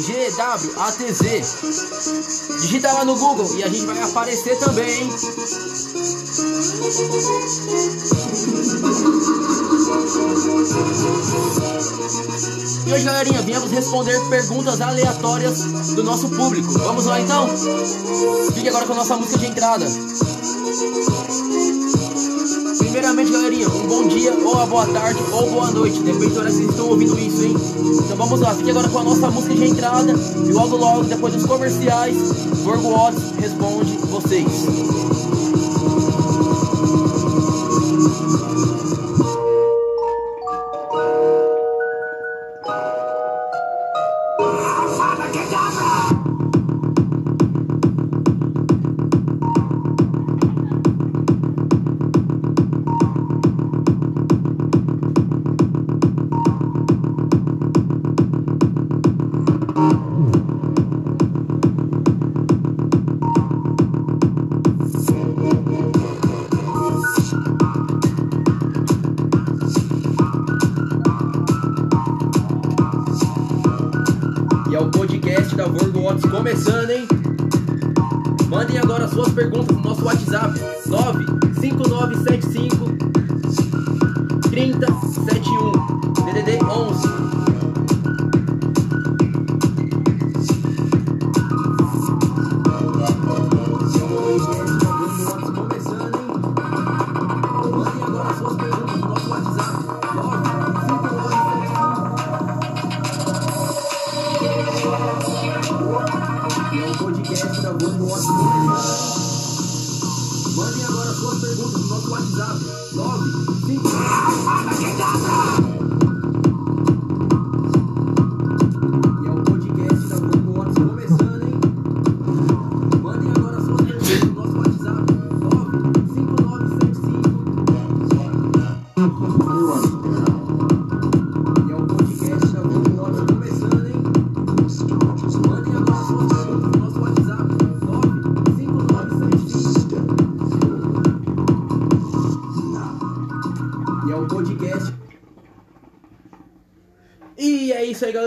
V-O-O-R-G-W-A-T-Z. Digita lá no Google e a gente vai aparecer também? E hoje, galerinha, viemos responder perguntas aleatórias do nosso público. Vamos lá então? Fique agora com a nossa música de entrada. Um bom dia, ou uma boa tarde, ou boa noite, depende da hora que vocês estão ouvindo isso, hein? Então vamos lá, fique agora com a nossa música de entrada e logo logo, depois dos comerciais, Gorgo Otis responde vocês.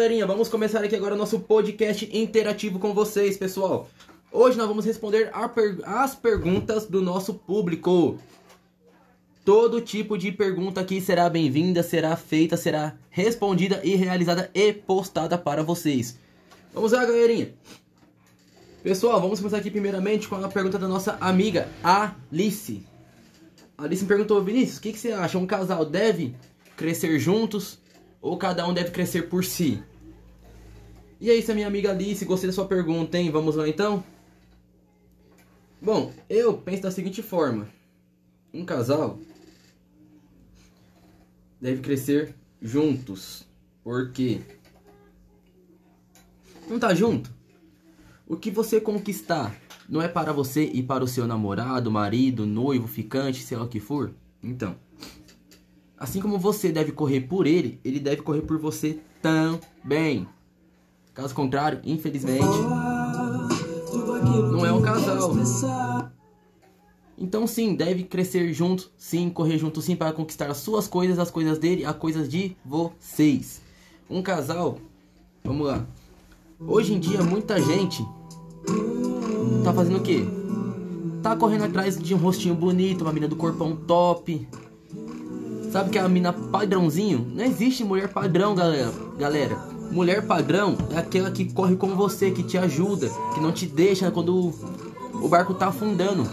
Galerinha. Vamos começar aqui agora o nosso podcast interativo com vocês, pessoal. Hoje nós vamos responder per- as perguntas do nosso público. Todo tipo de pergunta aqui será bem-vinda, será feita, será respondida e realizada e postada para vocês. Vamos lá, galerinha. Pessoal, vamos começar aqui primeiramente com a pergunta da nossa amiga Alice. Alice me perguntou, Vinícius, o que, que você acha? Um casal deve crescer juntos ou cada um deve crescer por si? E é isso, minha amiga Alice, gostei da sua pergunta, hein? Vamos lá então? Bom, eu penso da seguinte forma: um casal deve crescer juntos. Por quê? Não tá junto? O que você conquistar não é para você e para o seu namorado, marido, noivo, ficante, sei lá o que for? Então, assim como você deve correr por ele, ele deve correr por você também. Caso contrário, infelizmente, não é um casal. Então sim, deve crescer junto, sim, correr junto sim para conquistar as suas coisas, as coisas dele, as coisas de vocês. Um casal, vamos lá. Hoje em dia muita gente tá fazendo o quê? Tá correndo atrás de um rostinho bonito, uma mina do corpão top. Sabe que é a mina padrãozinho? Não existe mulher padrão, galera. Galera, mulher padrão é aquela que corre com você, que te ajuda, que não te deixa quando o barco tá afundando.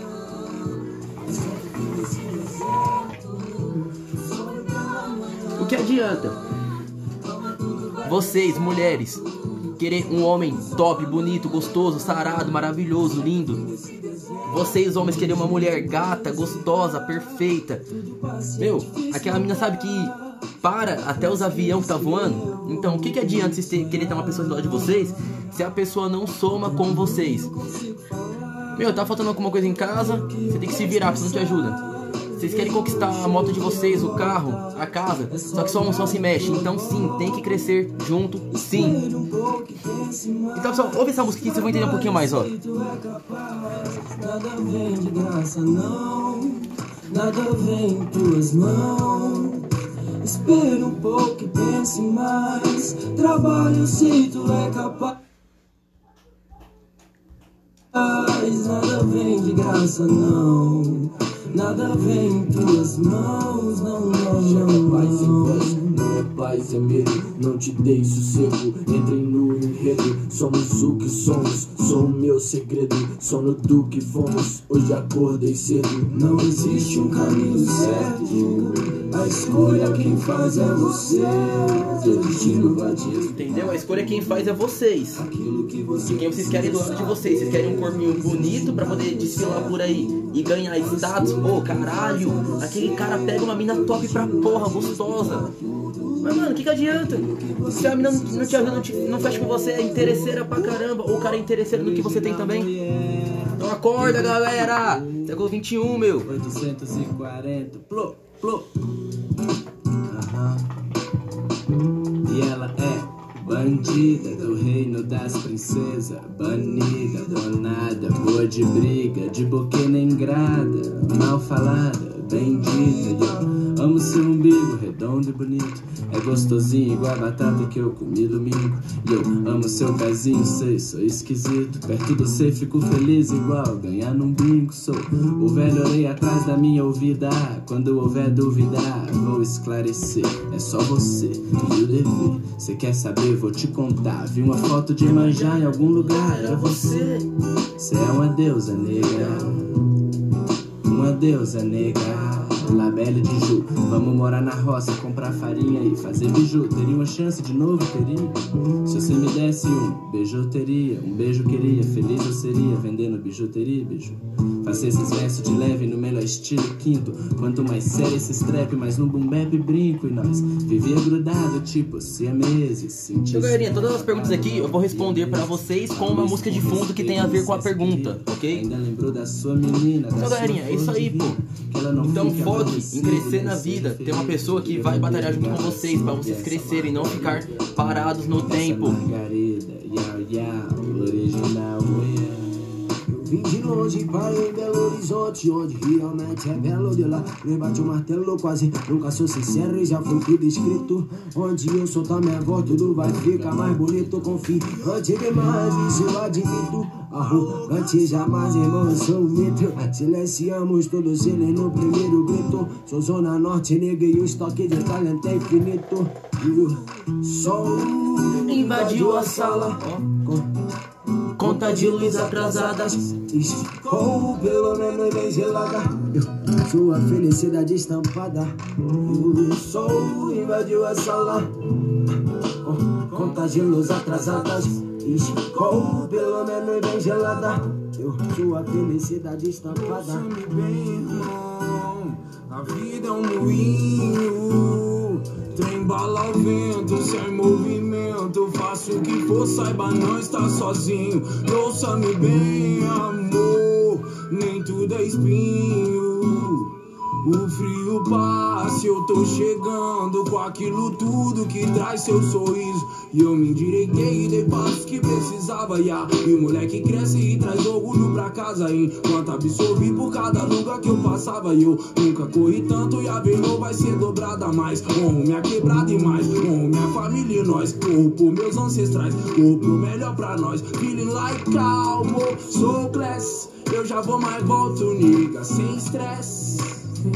O que adianta? Vocês, mulheres, querer um homem top, bonito, gostoso, sarado, maravilhoso, lindo. Vocês, homens, querem uma mulher gata, gostosa, perfeita. Meu, aquela menina sabe que para até os aviões que tá voando. Então, o que, que adianta vocês querer ter uma pessoa do lado de vocês se a pessoa não soma com vocês? Meu, tá faltando alguma coisa em casa, você tem que se virar, porque não te ajuda. Vocês querem conquistar a moto de vocês, o carro, a casa, só que só um só se mexe. Então sim, tem que crescer junto, sim. Então pessoal, ouve essa música aqui, vocês vão entender um pouquinho mais, ó. Nada vem de graça, não. Nada vem em tuas mãos. Espere um pouco e pense mais. Trabalho se tu é capaz. Nada vem de graça, não. Nada vem em tuas mãos, não, não, não. Voz, não é paz, é medo. Não te dei sossego, entrei no enredo. Somos o que somos, sou o meu segredo. Sono do que fomos, hoje acordei cedo. Não existe um caminho certo. A escolha quem faz é você. Seu destino batido. Entendeu? A escolha quem faz é vocês. Aquilo que E você quem vocês querem do lado de vocês? Vocês querem um corpinho bonito pra poder desfilar por aí e ganhar status? Pô, caralho, aquele cara pega uma mina top pra porra, gostosa. Mas mano, o que, que adianta? Se a mina não, te ajuda, não, te- não fecha com você, é interesseira pra caramba. Ou o cara é interesseiro no que você tem também. Então acorda, galera! Século 21, meu. 840, plô, plô. E ela é bandida do reino das princesas, banida, donada, boa de briga, de boca nem grada, mal falada, E eu amo seu umbigo, redondo e bonito. É gostosinho igual a batata que eu comi domingo. E eu amo seu pezinho, sei, sou esquisito. Perto do você fico feliz igual ganhar num bingo. Sou o velho orei atrás da minha ouvida. Quando houver duvidar, vou esclarecer. É só você e o dever. Cê quer saber? Vou te contar. Vi uma foto de manjar em algum lugar. Era você. Cê é uma deusa negra. Uma deusa negra. Labelle de Ju, vamos morar na roça, comprar farinha e fazer biju. Teria uma chance de novo, teria? Se você me desse um beijo, teria. Um beijo queria, feliz eu seria, vendendo bijuteria, beijo. Faça esses versos de leve no melhor estilo quinto. Quanto mais sério esse strap, mais no boom bap brinco. E nós vivia grudado, tipo, siameses. Sentia Então, galerinha, todas as perguntas aqui eu vou responder pra vocês com uma música de fundo que tem a ver com a pergunta, ok? Ainda lembrou da sua menina, da Então, galerinha, é isso aí, pô. Então foque em crescer na nem vida, ter uma pessoa que vai batalhar junto com vocês, pra vocês crescerem, não ficar parados no tempo. Margarida, original, yeah. De longe para em Belo Horizonte, onde realmente é belo de lá. Me bate o martelo quase, nunca sou sincero e já foi tudo escrito. Onde eu soltar minha voz, tudo vai ficar mais bonito. Confie, antes demais, isso eu admito. Arrogante jamais, irmão, eu sou um mito. Silenciamos todos eles no primeiro grito. Sou Zona Norte, nega, e o estoque de talento é infinito. E o sol Invadiu a sala, conta de luz atrasada. Esficou pelo menos bem gelada Eu- Sua felicidade estampada O sol invadiu a sala Contas de luz atrasadas Esficou pelo menos bem gelada Eu- Sua felicidade estampada Ouça-me bem, irmão. A vida é um moinho. Trem bala ao vento, sem movimento. Faça o que for, saiba, não está sozinho. Ouça-me bem, amor. Nem tudo é espinho. O frio passa, eu tô chegando com aquilo tudo que traz seu sorriso. E eu me endireitei e dei passos que precisava, ya. E o moleque cresce e traz orgulho pra casa. Enquanto absorvi por cada lugar que eu passava. E eu nunca corri tanto e a vergonha vai ser dobrada mais. Honro minha quebrada e mais. Honro minha família e nós. Corro por meus ancestrais. Corro pro melhor pra nós. Feeling like calmo, sou class. Eu já vou, mas volto, nigga, sem estresse. O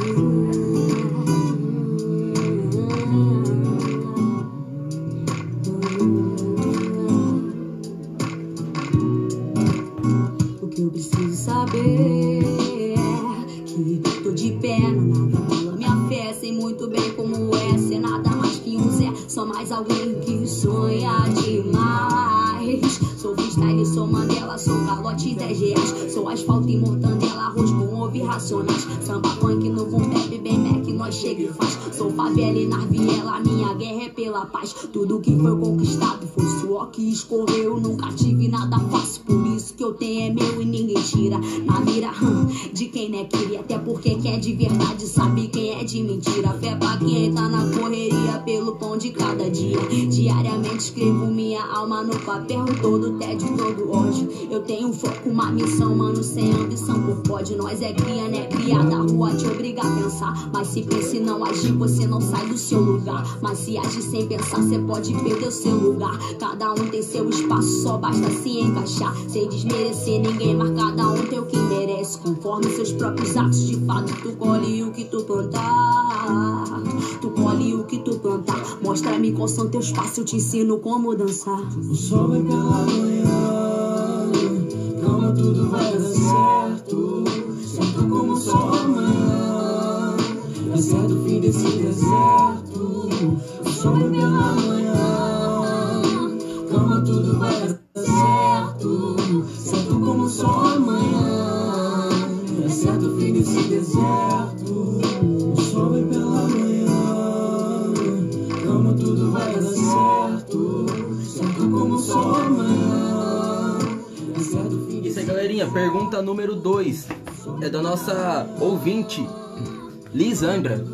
que eu preciso saber é que tô de pé, não nada rola minha fé. Sei muito bem como é ser nada mais que um Zé. Só mais alguém que sonha demais. sou calote 10 reais. Sou asfalto e mortandela, arroz com ovo e racionais. Samba funk no boom bap, bem mac, nós chega e faz. Sou favela e narviela, minha guerra é pela paz. Tudo que foi conquistado foi suor que escorreu. Nunca tive nada fácil, por isso que eu tenho é meu e ninguém tira. Na mira hum, de quem não é queria, até porque quem é de verdade sabe quem é de mentira. Fé pra quem tá na correria pelo pão de cada dia. Diariamente escrevo minha alma no papel, todo tédio, todo Eu tenho foco, uma missão, mano, sem ambição por pode. Nós é cria, né? Cria da rua te obriga a pensar. Mas se pensa e não agir, você não sai do seu lugar. Mas se agir sem pensar, você pode perder o seu lugar. Cada um tem seu espaço, só basta se encaixar. Sem desmerecer ninguém, mas cada um tem o que merece. Conforme seus próprios atos, de fato, tu colhe o que tu plantar. Tu colhe o que tu. Mostra-me qual são teus passos, eu te ensino como dançar. O sol vai pela manhã, nossa ouvinte, Lisandra.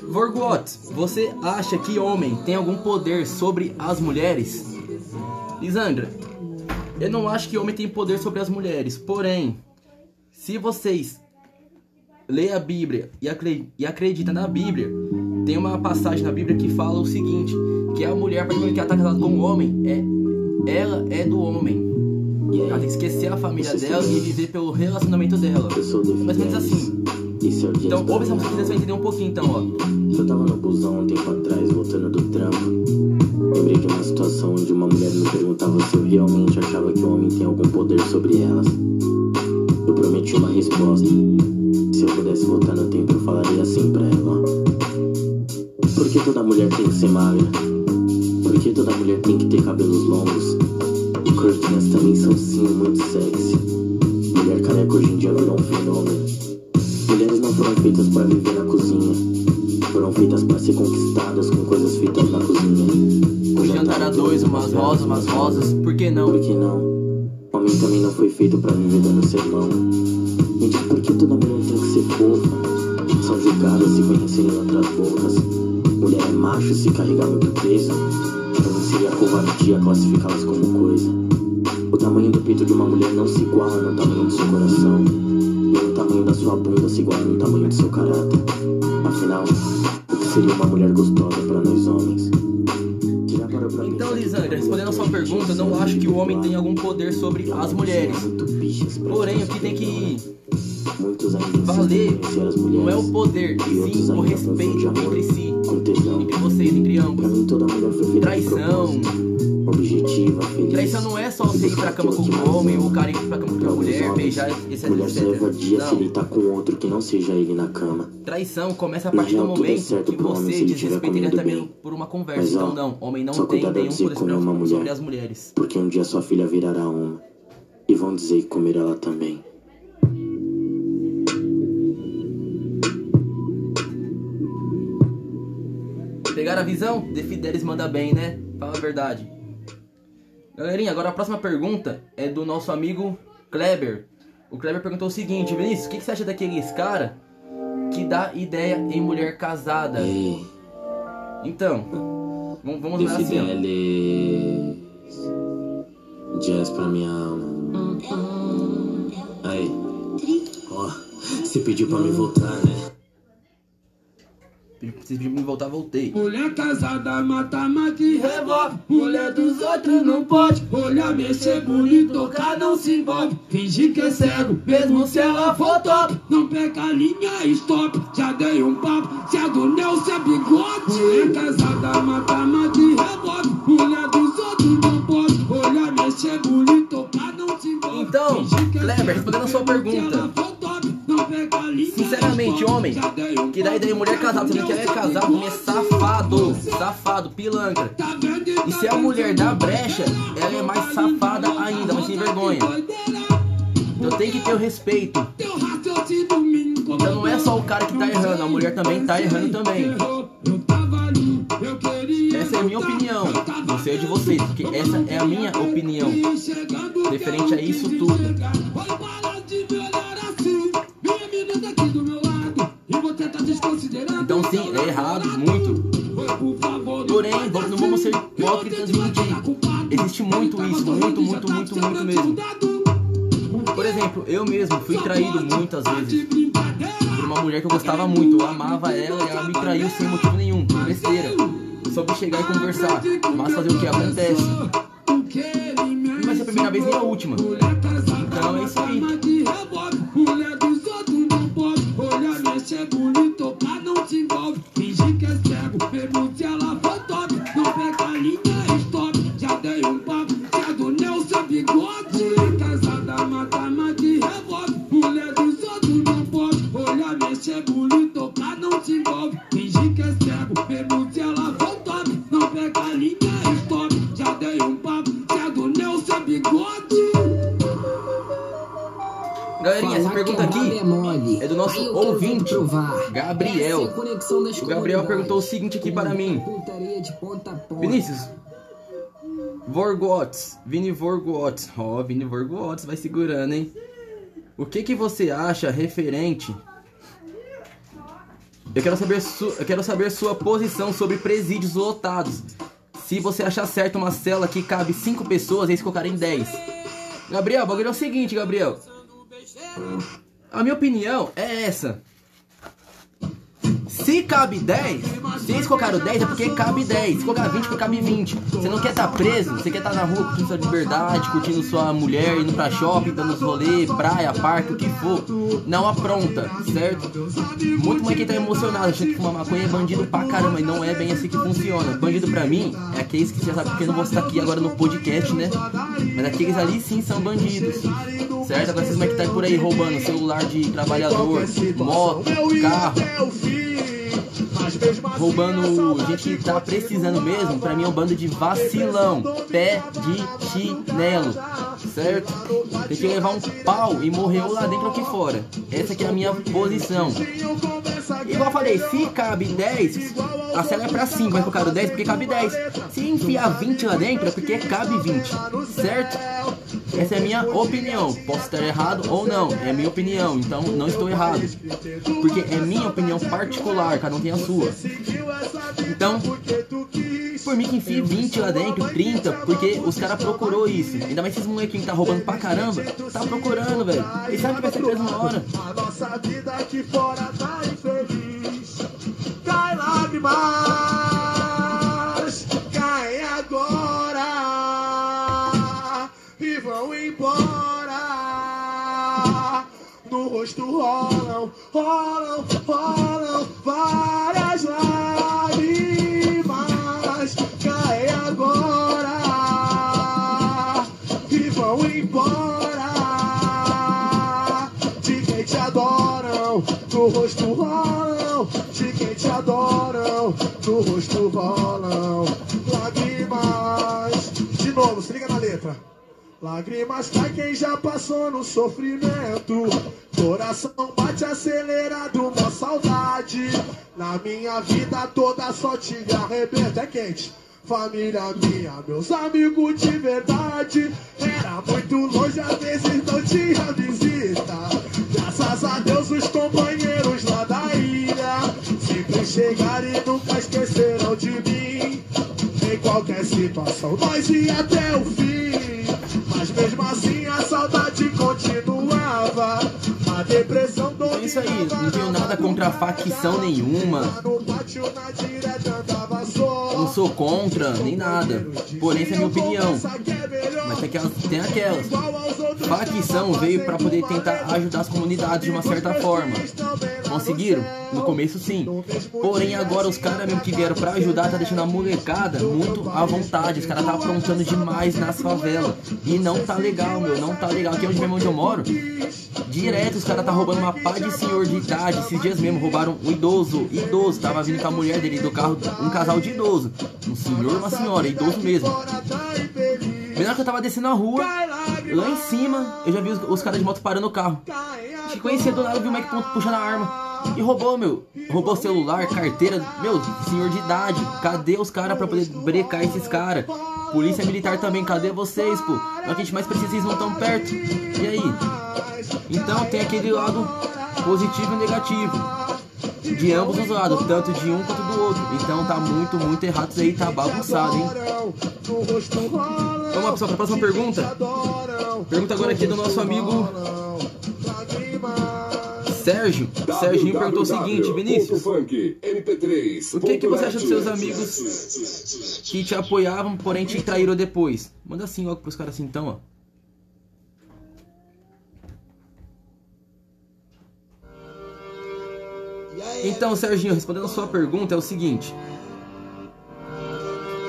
Vorgot, você acha que homem tem algum poder sobre as mulheres? Lisandra, eu não acho que homem tem poder sobre as mulheres. Porém, se vocês lê a Bíblia e, acre- acredita na Bíblia, tem uma passagem na Bíblia que fala o seguinte: que a mulher, a partir do momento que ela está casada com um homem, é, ela é do homem. Ela tem que esquecer a família dela e viver pelo relacionamento dela. Mais ou menos assim. É Então, ouve essa música você vai entender um pouquinho, então, ó. Eu tava no busão um tempo atrás, voltando do trampo. Lembrei de uma situação onde uma mulher me perguntava se eu realmente achava que o homem tem algum poder sobre elas. Eu prometi uma resposta. Se eu pudesse voltar no tempo, eu falaria assim pra ela. Por que toda mulher tem que ser magra? Por que toda mulher tem que ter cabelos longos? Curtinhas também são sim muito sexy. Mulher careca hoje em dia virou um fenômeno. Mulheres não foram feitas para viver na cozinha. Foram feitas para ser conquistadas com coisas feitas na cozinha. O jantar a dois, umas rosas, umas rosas. Por que não? Por que não? Homem também não foi feito para viver dando sermão. Me diz por que toda mulher tem que ser fofa? São julgadas se conhecerem outras bocas. Mulher é macho se carregar muito peso. Então não seria covardia classificá-las como coisa. O tamanho do peito de uma mulher não se iguala no tamanho do seu coração. Nem o tamanho da sua bunda se iguala no tamanho do seu caráter. Afinal, o que seria uma mulher gostosa para nós homens? Então, Lisandra, respondendo a sua pergunta, eu não acho que o homem tem algum poder sobre as mulheres. Porém, o que tem que valer não é o poder, e sim o respeito entre si, entre vocês, entre ambos. Traição. Objetiva, feliz. Traição não é só você ir pra cama com um homem, ou o cara ir pra cama com uma mulher, beijar, etc, mulher só leva dia se. Não. deitar com outro que não seja ele na cama. Traição começa a partir do é momento que se você ele desrespeita ele também por uma conversa. Então, não, homem não tem nenhum de poder sobre, as mulheres. Porque um dia sua filha virará uma. E vão dizer que comer ela também. Pegaram a visão? The Fidelis manda bem, né? Fala a verdade. Galerinha, agora a próxima pergunta é do nosso amigo Kleber. O Kleber perguntou o seguinte, Vinícius, o que, que você acha daqueles cara que dá ideia em mulher casada? Ei, Então, vamos, vamos lá assim, ó. Fidelis. Jazz pra minha alma. Aí. Ó, você pediu pra me voltar, né? Se me voltar, voltei. Mulher casada mata, mata e revolve. Mulher dos outros não pode. Olhar, mexer bonito, tocar, não se envolve. Fingir que é cego, mesmo se ela for top. Não pega a linha, stop. Já dei um papo, se é do Nelson é bigode. Mulher casada mata, mata e revolve. Mulher dos outros não pode. Olhar, mexer bonito, tocar, não se envolve. Então, Fingir que é Kleber, respondendo a sua pergunta. Sinceramente, homem, que ideia em mulher casada, sabendo que ela é casada, homem é safado, safado, pilantra. E se a mulher dá brecha, ela é mais safada ainda, mas sem vergonha. ter o respeito. Teu raciocínio me incomodou. Então não é só o cara que tá errando, a mulher também tá errando também. Eu eu Essa é a minha opinião. Não sei a de vocês, porque essa é a minha opinião. Referente a isso tudo. Menina aqui do meu lado. E você tá desconsiderando. Então sim, é errado, muito. Por Porém, vamos- não vamos ser hipócritas e mentir. Existe muito isso, muito, muito, muito, muito mesmo. Por exemplo, eu mesmo fui traído muitas vezes por uma mulher que eu gostava muito. Eu amava ela e ela me traiu sem motivo nenhum, por besteira. Soube chegar e conversar, mas fazer o que acontece. Não vai ser a primeira vez nem a última. Então é isso aí. Mexer bonito, tocar, não se envolve. Fingir que é cego, Galerinha, essa pergunta aqui é do nosso ouvinte, é Gabriel. O Gabriel perguntou o seguinte aqui para mim. Vinícius, Vorgots, Vini Vorgots, ó, Vini Vorgots vai segurando, hein? O que que você acha referente? Eu quero saber, su... eu quero saber sua posição sobre presídios lotados. Se você achar certo uma cela que cabe 5 pessoas, eles colocarem 10. Gabriel, o bagulho é o seguinte, Gabriel. A minha opinião é essa. Se cabe 10, se eles colocaram 10 é porque cabe 10. Se colocar 20 é porque cabe 20. Você não quer estar preso, você quer estar na rua curtindo sua liberdade, curtindo sua mulher, indo pra shopping, dando os rolê, praia, parque, o que for. Não apronta, certo? Muito mais quem tá emocionado, achando que fumar maconha é bandido pra caramba, e não é bem assim que funciona. Bandido pra mim é aqueles que já sabe porque eu não vou estar aqui agora no podcast, né? Mas aqueles ali sim são bandidos. Certo? Agora vocês como é que tá por aí roubando celular de trabalhador, moto, carro, roubando gente que tá precisando mesmo, pra mim é um bando de vacilão, pé de chinelo, certo? Tem que levar um pau e morrer ou lá dentro ou aqui fora. Essa aqui é a minha posição. Igual eu falei, se cabe 10, a cela é pra 5, mas colocaram 10 porque cabe 10. Se enfiar 20 lá dentro é porque cabe 20, certo? Essa é a minha opinião. Posso estar errado ou não, é minha opinião, então não estou errado. Porque é minha opinião particular, cada um tem a sua. Então, por mim que enfie 20 lá dentro, 30, porque os caras procurou isso. Ainda mais esses molequinhos que tá roubando pra caramba, tá procurando, velho. Eles sabem que vai ser preso na hora. A nossa vida aqui fora tá infeliz. Cai lágrimas, caem agora e vão embora. No rosto rolam, rolam, rolam várias embora de quem te adoram, no rosto rolam, de quem te adoram, no rosto rolam, lágrimas. De novo, se liga na letra. Lágrimas cai quem já passou no sofrimento. Coração bate acelerado, uma saudade. Na minha vida toda só te arrebenta, é quente. Família minha, meus amigos de verdade. Era muito longe, às vezes não tinha visita. Graças a Deus, os companheiros lá da ilha sempre chegaram e nunca esqueceram de mim. Em qualquer situação, nós ia até o fim. Mas mesmo assim, a saudade continuava. É isso aí, não tenho nada contra facção nenhuma. Não sou contra, nem nada. Porém, essa é a minha opinião. Mas tem aquelas, tem aquelas. Facção veio pra poder tentar ajudar as comunidades de uma certa forma. Conseguiram? No começo sim. Porém agora os caras mesmo que vieram pra ajudar tá deixando a molecada muito à vontade. Os caras tá aprontando demais nas favelas. E não tá legal, meu. Não tá legal. Aqui onde mesmo onde eu moro, direto os caras tá roubando uma pá de senhor de idade. Esses dias mesmo roubaram um idoso. Idoso. Tava vindo com a mulher dele do carro, um casal de idoso. Um senhor e uma senhora, idoso mesmo. Menor que eu tava descendo a rua, lá em cima, eu já vi os, os caras de moto parando o carro. Te conhecia do nada, vi o Mike puxando a arma. E roubou, meu. Roubou celular, carteira. Meu, senhor de idade. Cadê os caras pra poder brecar esses caras? Polícia Militar também, cadê vocês, pô? É o que a gente mais precisa, vocês não estão perto. E aí? Então tem aquele lado positivo e negativo. De ambos os lados, tanto de um quanto do outro. Então tá muito, muito errado isso aí, tá bagunçado, hein? Vamos lá, pessoal, pra próxima pergunta. Pergunta agora aqui do nosso amigo Sérgio. Serginho perguntou o seguinte, Vinícius. Funk, MP3. O que, que você acha dos seus amigos que te apoiavam, porém te traíram depois? Manda assim logo pros caras assim então, ó. Então, Serginho, respondendo a sua pergunta, é o seguinte: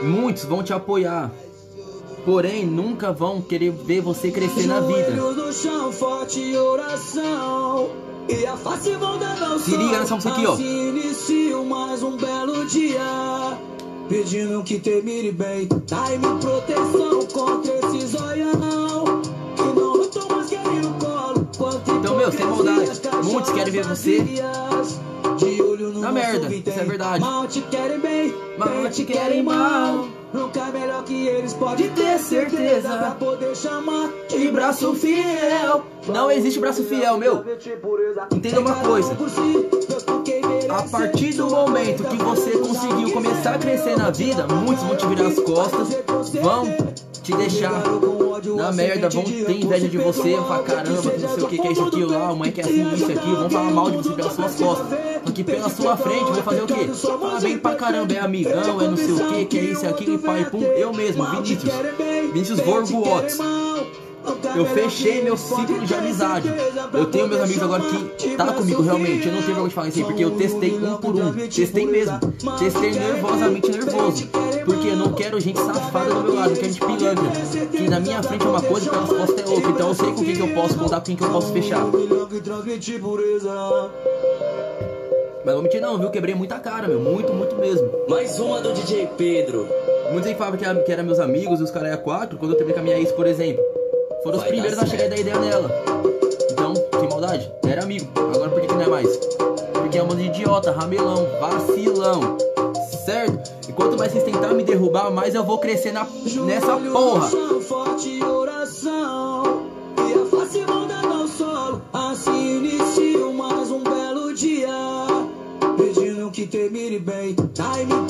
muitos vão te apoiar, porém nunca vão querer ver você crescer na vida. chão, oração. Se liga nessa música aqui, ó. Assim inicio mais um belo dia. Pedindo que bem. Dai-me proteção contra esse zoião. Que não lutou, mas quer ir no colo. Então, meu, sem maldade, muitos querem ver você na merda, isso é verdade. Mal te querem bem, Mal te te querem mal. Nunca é melhor que eles, pode ter certeza. Pra poder chamar de braço fiel. Não existe braço fiel, meu. Entenda uma coisa. A partir do momento que você conseguiu começar a crescer na vida, muitos vão te virar as costas, vão te deixar na merda, vão ter inveja de você, falar caramba, não sei o que, que é isso aqui, lá, o que é assim, isso aqui, vão falar mal de você pelas suas costas. Que pela sua frente, vão fazer o quê? Falar bem pra caramba, é amigão, é não sei o que, que é isso, aquilo, e pai, pum, eu mesmo, Vinícius. Vinícius Borgo Watts. Eu fechei meu ciclo de amizade. Eu tenho meus amigos agora que tá comigo realmente. Eu não tenho vergonha de falar isso aí, porque eu testei um por um. Testei mesmo. Testei nervosamente nervoso. Porque eu não quero gente safada do meu lado, eu quero gente pilantra. Que na minha frente é uma coisa e pelas costas é outra. Então eu sei com quem que eu posso contar, com quem que eu posso fechar. Mas não vou mentir não, viu? Quebrei muita cara, meu. Muito, muito mesmo. Mais uma do DJ Pedro. Muitos aí falavam que, era- que eram meus amigos, e os caras eram quatro, quando eu terminei com a minha ex, por exemplo. Foram os Vai primeiros dar a chegar dar ideia nela. Então, sem maldade, era amigo. Agora por que, que não é mais? Porque é um bando de idiota, ramelão, vacilão. Certo? E quanto mais vocês tentarem me derrubar, mais eu vou crescer na, nessa porra. Forte oração. E a face manda ao solo. Assim inicio mais um belo dia. Pedindo que termine bem. Dai-me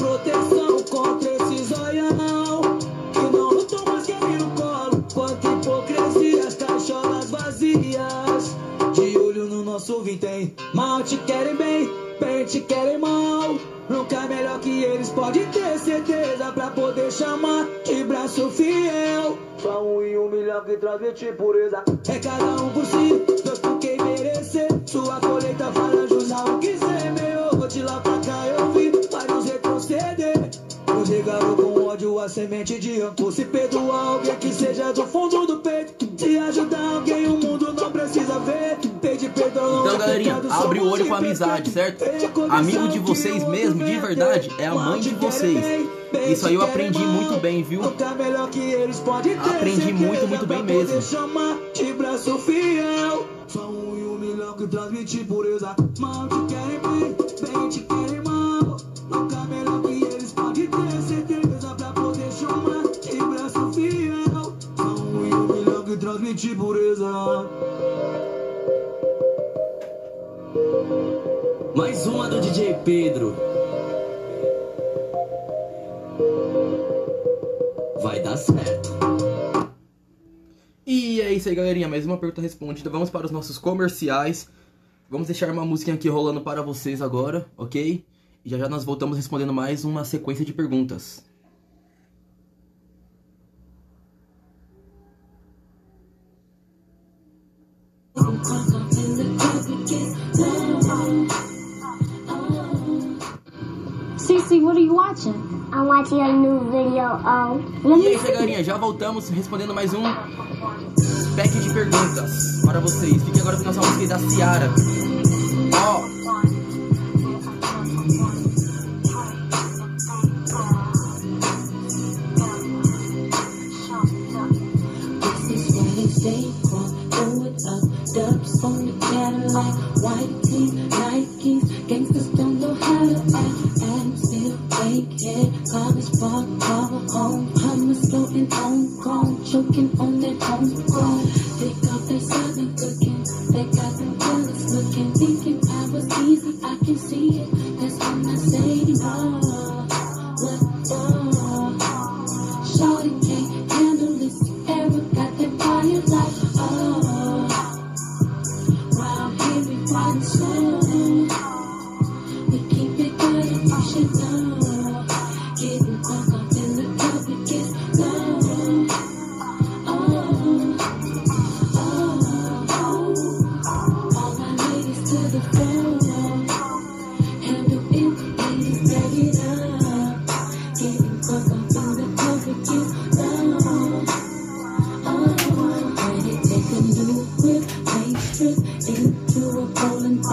vintém. Mal te querem bem, bem te querem mal. Nunca é melhor que eles, pode ter certeza pra poder chamar de braço fiel. Só um e um milhão que transmite pureza. É cada um por si, Deus por quem merecer. Sua colheita fala jus ao que semeou. De lá pra cá eu vi, vai nos retroceder. Com ódio a semente de. Se perdoar alguém que seja do fundo do peito. Se ajudar alguém, o mundo não precisa ver. Pedir perdão Então, galerinha, abre o olho com a amizade, certo? Amigo de vocês mesmo, de verdade, é a mãe de vocês. Isso aí eu aprendi muito bem, viu? Aprendi muito, muito bem mesmo. Só um e um milhão que transmite pureza. Mal te querem bem, bem te querem mal. Nunca melhor pureza. Mais uma do DJ Pedro. Vai dar certo. E é isso aí, galerinha. Mais uma pergunta respondida. Vamos para os nossos comerciais. Vamos deixar uma musiquinha aqui rolando para vocês agora, ok? E já já nós voltamos respondendo mais uma sequência de perguntas. Cece, what are you watching? I'm watching a new video of. Let E é isso aí, galerinha. Já voltamos respondendo mais um pack de perguntas para vocês. Fique agora com a nossa música da Ciara. Ó. Benz on a Cadillac, white tees, Nikes, gangsters don't know how to act. and still wakehead, college bar, power home, hummus floating on chrome, choking on their homegrown. They got their southern cooking, they got them jealous looking, thinking I was easy, I can see it. That's when I say no. What for? Ah. Shorty can't handle this. Ever got that fire life?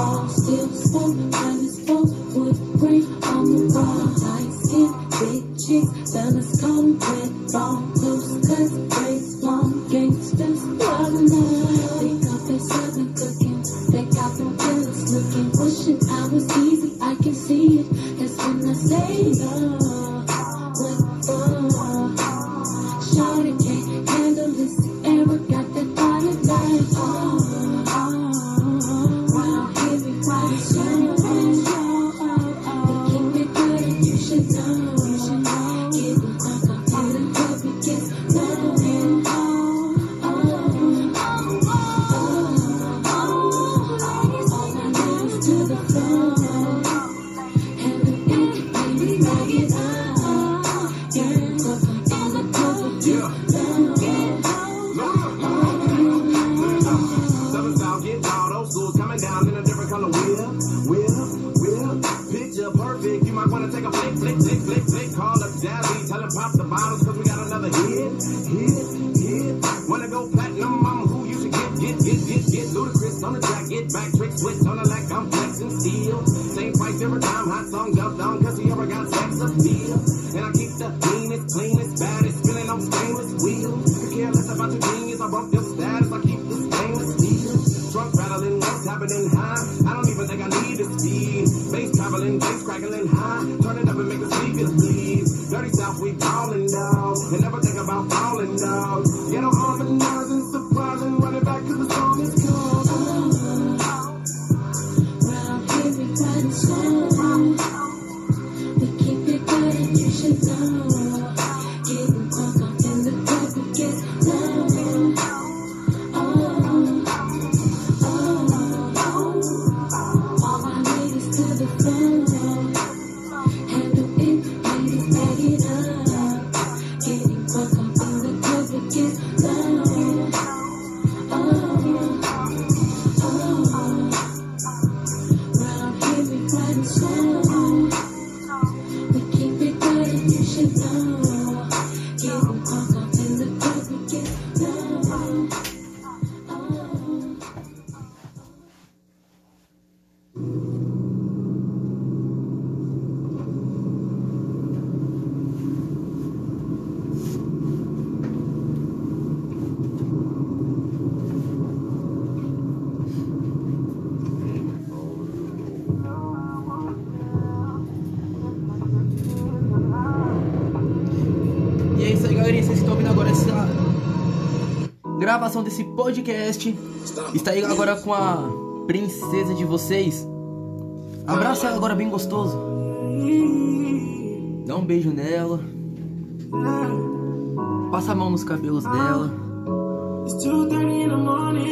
I'm still swimming. esse podcast. Está aí agora com a princesa de vocês. Abraça ela agora bem gostoso. Dá um beijo nela. Passa a mão nos cabelos dela.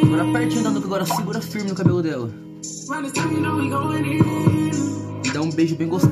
Agora aperte andando agora segura firme no cabelo dela. E dá um beijo bem gostoso.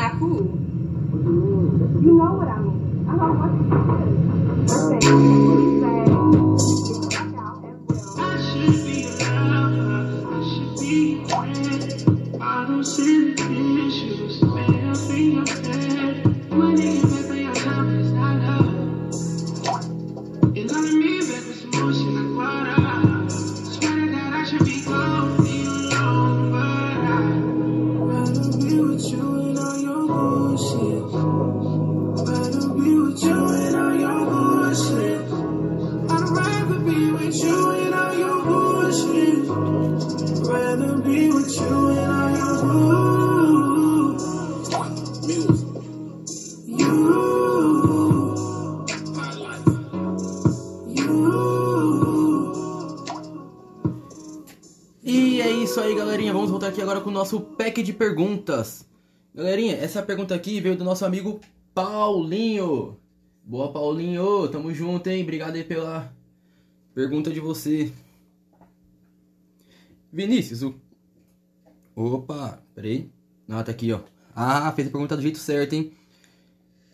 essa pergunta aqui veio do nosso amigo Paulinho. Boa, Paulinho. Tamo junto, hein? Obrigado aí pela pergunta de você. Vinícius, o... Opa, peraí. Ah, tá aqui, ó. Ah, fez a pergunta do jeito certo, hein?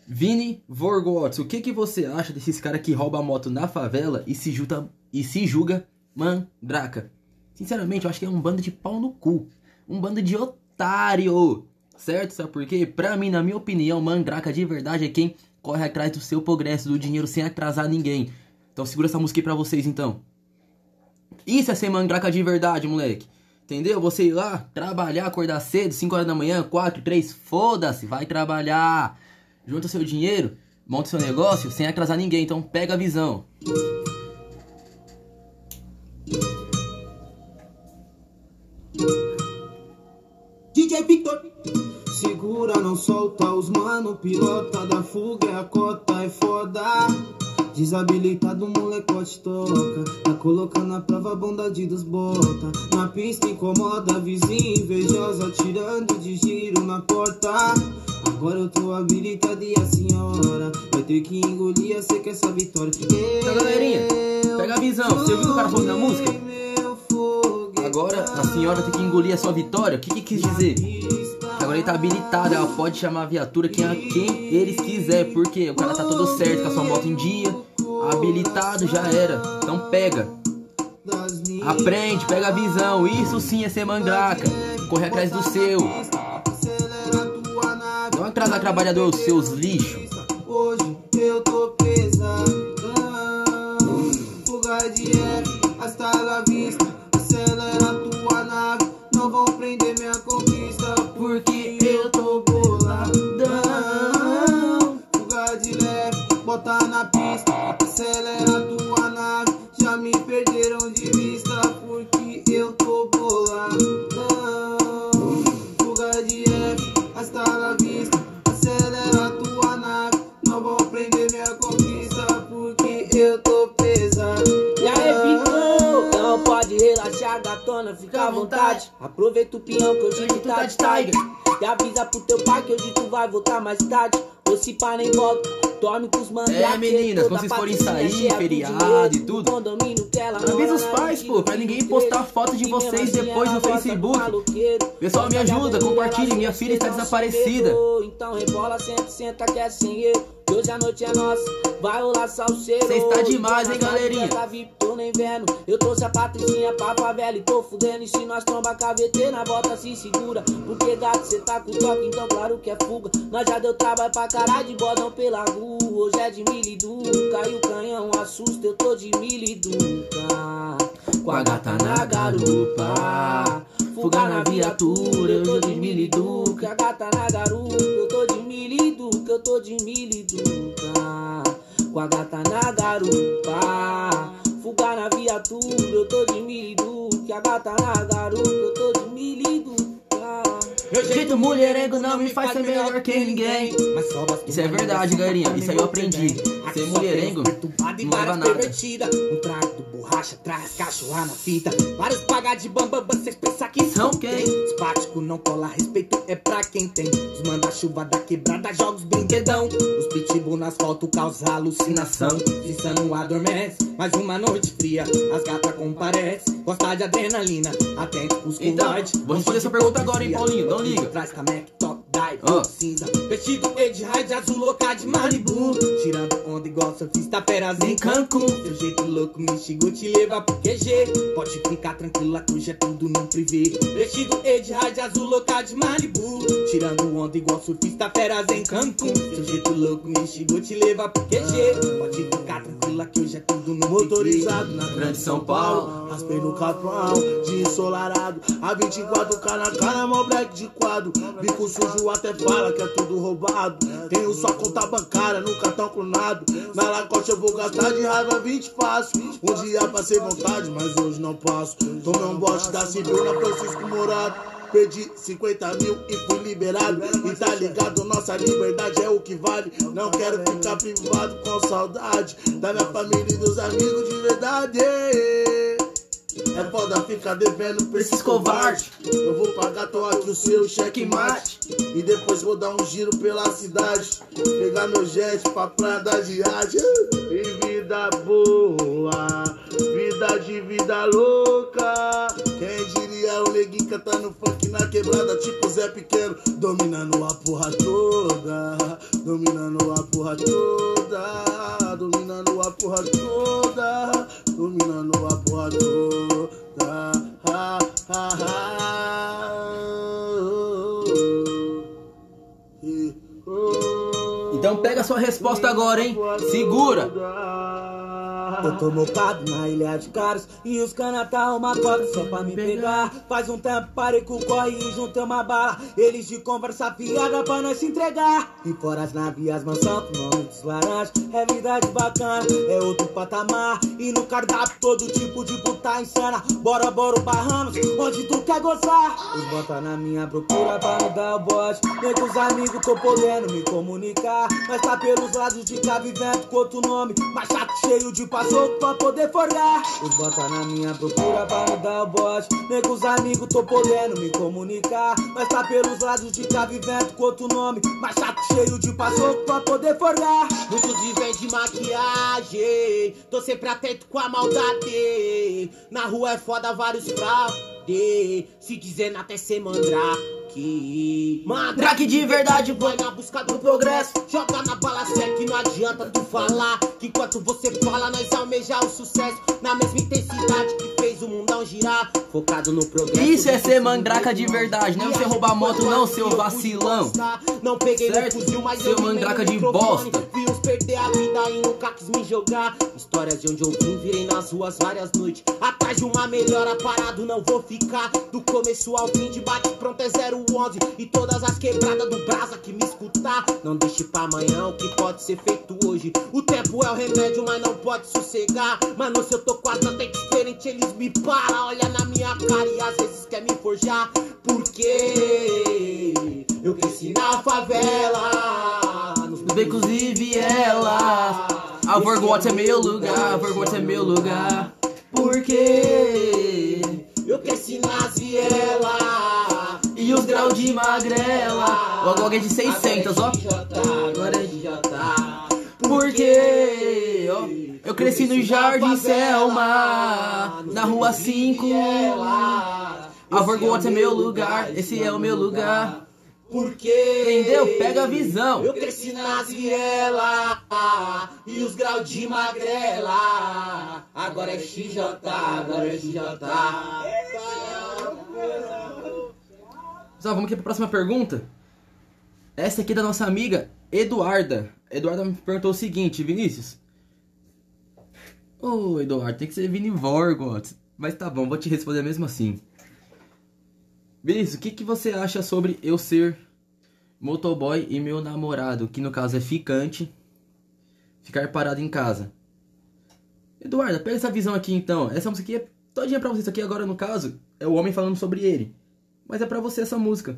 Vini Vorgots, o que que você acha desses caras que roubam a moto na favela e se, julga, e se julga mandraca? Sinceramente, eu acho que é um bando de pau no cu. Um bando de otário. Certo? Sabe por quê? Pra mim, na minha opinião, mandraca de verdade é quem corre atrás do seu progresso, do dinheiro sem atrasar ninguém. Então segura essa música aí pra vocês, então. Isso é ser mandraca de verdade, moleque. Entendeu? Você ir lá, trabalhar, acordar cedo, 5 horas da manhã, 4, 3, foda-se, vai trabalhar. Junta seu dinheiro, monta seu negócio sem atrasar ninguém. Então pega a visão. DJ Victor. Segura, não solta os mano, pilota da fuga, é a cota é foda. Desabilitado, molecote toca. Tá colocando a prova a bondade dos bota. Na pista incomoda, vizinha invejosa, tirando de giro na porta. Agora eu tô habilitado e a senhora vai ter que engolir a seca essa vitória. Então, galerinha, pega a visão. Você ouviu o cara falando na música? Agora a senhora tem que engolir a sua vitória. O que, que quis dizer? Ele tá habilitado, ela pode chamar a viatura quem, quem eles quiser, porque o cara tá todo certo com a sua moto em dia, habilitado já era. Então pega, aprende, pega a visão. Isso sim é ser mandraca. Correr atrás do seu. Não atrasar trabalhador, seus lixos. Hoje eu tô pesadão. Fuga de hasta la vista. Acelera tua nave, não vão prender minha eu tô boladão. Lugar de leve, bota na pista, acelera tua nave. Já me perderam de vista porque eu tô boladão. Lugar de leve, hasta la vista, acelera tua nave. Não vou prender minha conquista porque eu tô pesado. E aí. Não pode relaxar, gatona, fica à vontade. Aproveita o peão que eu tive tá de tá tiger. E avisa pro teu pai que hoje tu vai voltar mais tarde. Ou se pá nem volta, dorme com os manos. É, meninas, quando vocês forem sair, feriado e tudo, avisa os pais, pô, pra ninguém postar foto de vocês depois no Facebook. Pessoal, me ajuda, compartilhe, minha filha está desaparecida. Então rebola, senta, senta, que é sem. Que Hoje a noite é nossa, vai rolar salseiro. Cê está demais, hein, galerinha? Tá VIP, tô nem vendo. Eu trouxe a Patricinha pra favela e tô fudendo. E se nós tromba KVT na volta, se segura. Porque gato, cê tá com toque, então claro que é fuga. Nós já deu trabalho pra caralho de bodão pela rua. Hoje é de miliduca, caiu o canhão, assusta, eu tô de miliduca. Com a gata na garupa, fuga na viatura, eu tô de miliduca. A gata na garupa, eu tô de miliduca, eu tô de miliduca. Com a gata na garupa, fuga na viatura, eu tô de miliduca. A gata na garupa, eu tô de miliduca. Meu jeito mulherengo não me faz ser melhor que ninguém. Isso é verdade, galerinha. Isso aí eu aprendi. Ser mulherengo não leva nada. Um trago borracha, traz cachorra na fita. Vários pagar de bambam, vocês pensam que São quem? Simpático não cola, respeito é pra quem tem. Os manda-chuva da quebrada, jogos brinquedão. Os pitbull no asfalto causa alucinação. Cissa não adormece, mais uma noite fria. As gatas comparecem, gosta de adrenalina. Atento pros Então, covardes. vou responder essa pergunta agora, hein, Paulinho? Não liga. Traz cameco, cinza. Vestido de raio de azul, louca de Malibu. Tirando onda igual surfista, peras em Cancún. Seu jeito louco me chegou, te leva pro QG. Pode ficar tranquila que hoje é tudo no privê. Vestido de raio de azul, louca de Malibu. Tirando onda igual surfista, feras em Cancún. Seu jeito louco me chegou, te leva pro QG. Pode ficar tranquila que hoje é tudo no Motorizado na Grande São Paulo. Raspei no capão, de ensolarado A 24k na cara, mó black de quadro Bico sujo até fala que é tudo roubado Tenho só conta bancária no cartão clonado Na lacote eu vou gastar de raiva 20 fácil Um dia passei vontade, mas hoje não passo Tomei um bote da na Francisco Morato Perdi 50 mil e fui liberado. E tá ligado, nossa liberdade é o que vale. Não quero ficar privado com saudade da minha família e dos amigos de verdade. É foda ficar devendo pra esses covardes. Eu vou pagar, tô aqui o seu checkmate. E depois vou dar um giro pela cidade. Pegar meu jet pra praia da viagem. E vida boa, vida de vida louca. Quem diria o neguinho cantando funk na quebrada, tipo Zé Pequeno. Dominando a porra toda, dominando a porra toda, dominando a porra toda, dominando a porra toda. Ha, ha, ha. Então pega sua resposta agora, hein? Segura. Eu tô mocado na ilha de caras E os cana tá uma cobra só pra me pegar. Faz um tempo parei com o corre e juntei uma bala Eles de conversa piada pra nós se entregar. E fora as navias mansão com nome dos laranjas É vida de bacana, é outro patamar. E no cardápio todo tipo de puta insana. Bora, bora, barramos, onde tu quer gozar? Os bota na minha procura pra me dar o bote. Nem com os amigos tô podendo me comunicar Mas tá pelos lados de cá vivendo com outro nome. Mais chato, cheio de passo pra poder forgar Os bota na minha procura pra dar o bote. Nem os amigos tô podendo me comunicar. Mas tá pelos lados de cá vivendo com outro nome. Mais chato, cheio de passo pra poder forgar Muitos vivem de maquiagem, tô sempre atento com a maldade. Na rua é foda, vários Se dizendo até ser mandrake. Mandrake de verdade, vai na busca do progresso. Joga na bala certa e não adianta tu falar. Que enquanto você fala, nós almejar o sucesso. Na mesma intensidade que fez o mundão girar. Focado no progresso. Isso é ser mandraca de verdade, não é você roubar moto, não, seu vacilão. Não peguei Certo? fuzil, mas Seu mandraca de bosta. Vi uns perder a vida e nunca quis me jogar. Histórias de onde eu vim, virei nas ruas várias noites. Atrás de uma melhora, parado não vou ficar. Do começo ao fim, de bate pronto é 011. E todas as quebradas do brasa que me escutar. Não deixe pra amanhã o que pode ser feito hoje. O tempo é o remédio, mas não pode sossegar. Mano, se eu tô as notas diferente, eles me param. Olha na minha cara e às vezes quer me forjar. Porque eu cresci na favela. Nos becos e vielas. A Vergote é meu lugar, a Vergote é meu lugar. Porque Eu cresci nas viela. E os graus de magrela. Logo alguém de 600, ó. Agora é. Porque ó, eu cresci no Jardim Selma, na rua 5. A Vorgota é meu lugar, esse é o meu lugar. Porque Entendeu? Pega a visão. Eu cresci nas viela e os graus de magrela. Agora é XJ, agora é XJ. Pessoal, vamos aqui pra próxima pergunta. Essa aqui é da nossa amiga Eduarda. Eduarda me perguntou o seguinte, Vinícius. Ô, Eduardo, tem que ser Vini Vorgot. Mas tá bom, vou te responder mesmo assim. Vinícius, o que, que você acha sobre eu ser motoboy e meu namorado, que no caso é ficante, ficar parado em casa? Eduarda, pega essa visão aqui então. Essa música aqui é todinha pra você. Isso aqui agora, no caso, é o homem falando sobre ele. Mas é pra você essa música.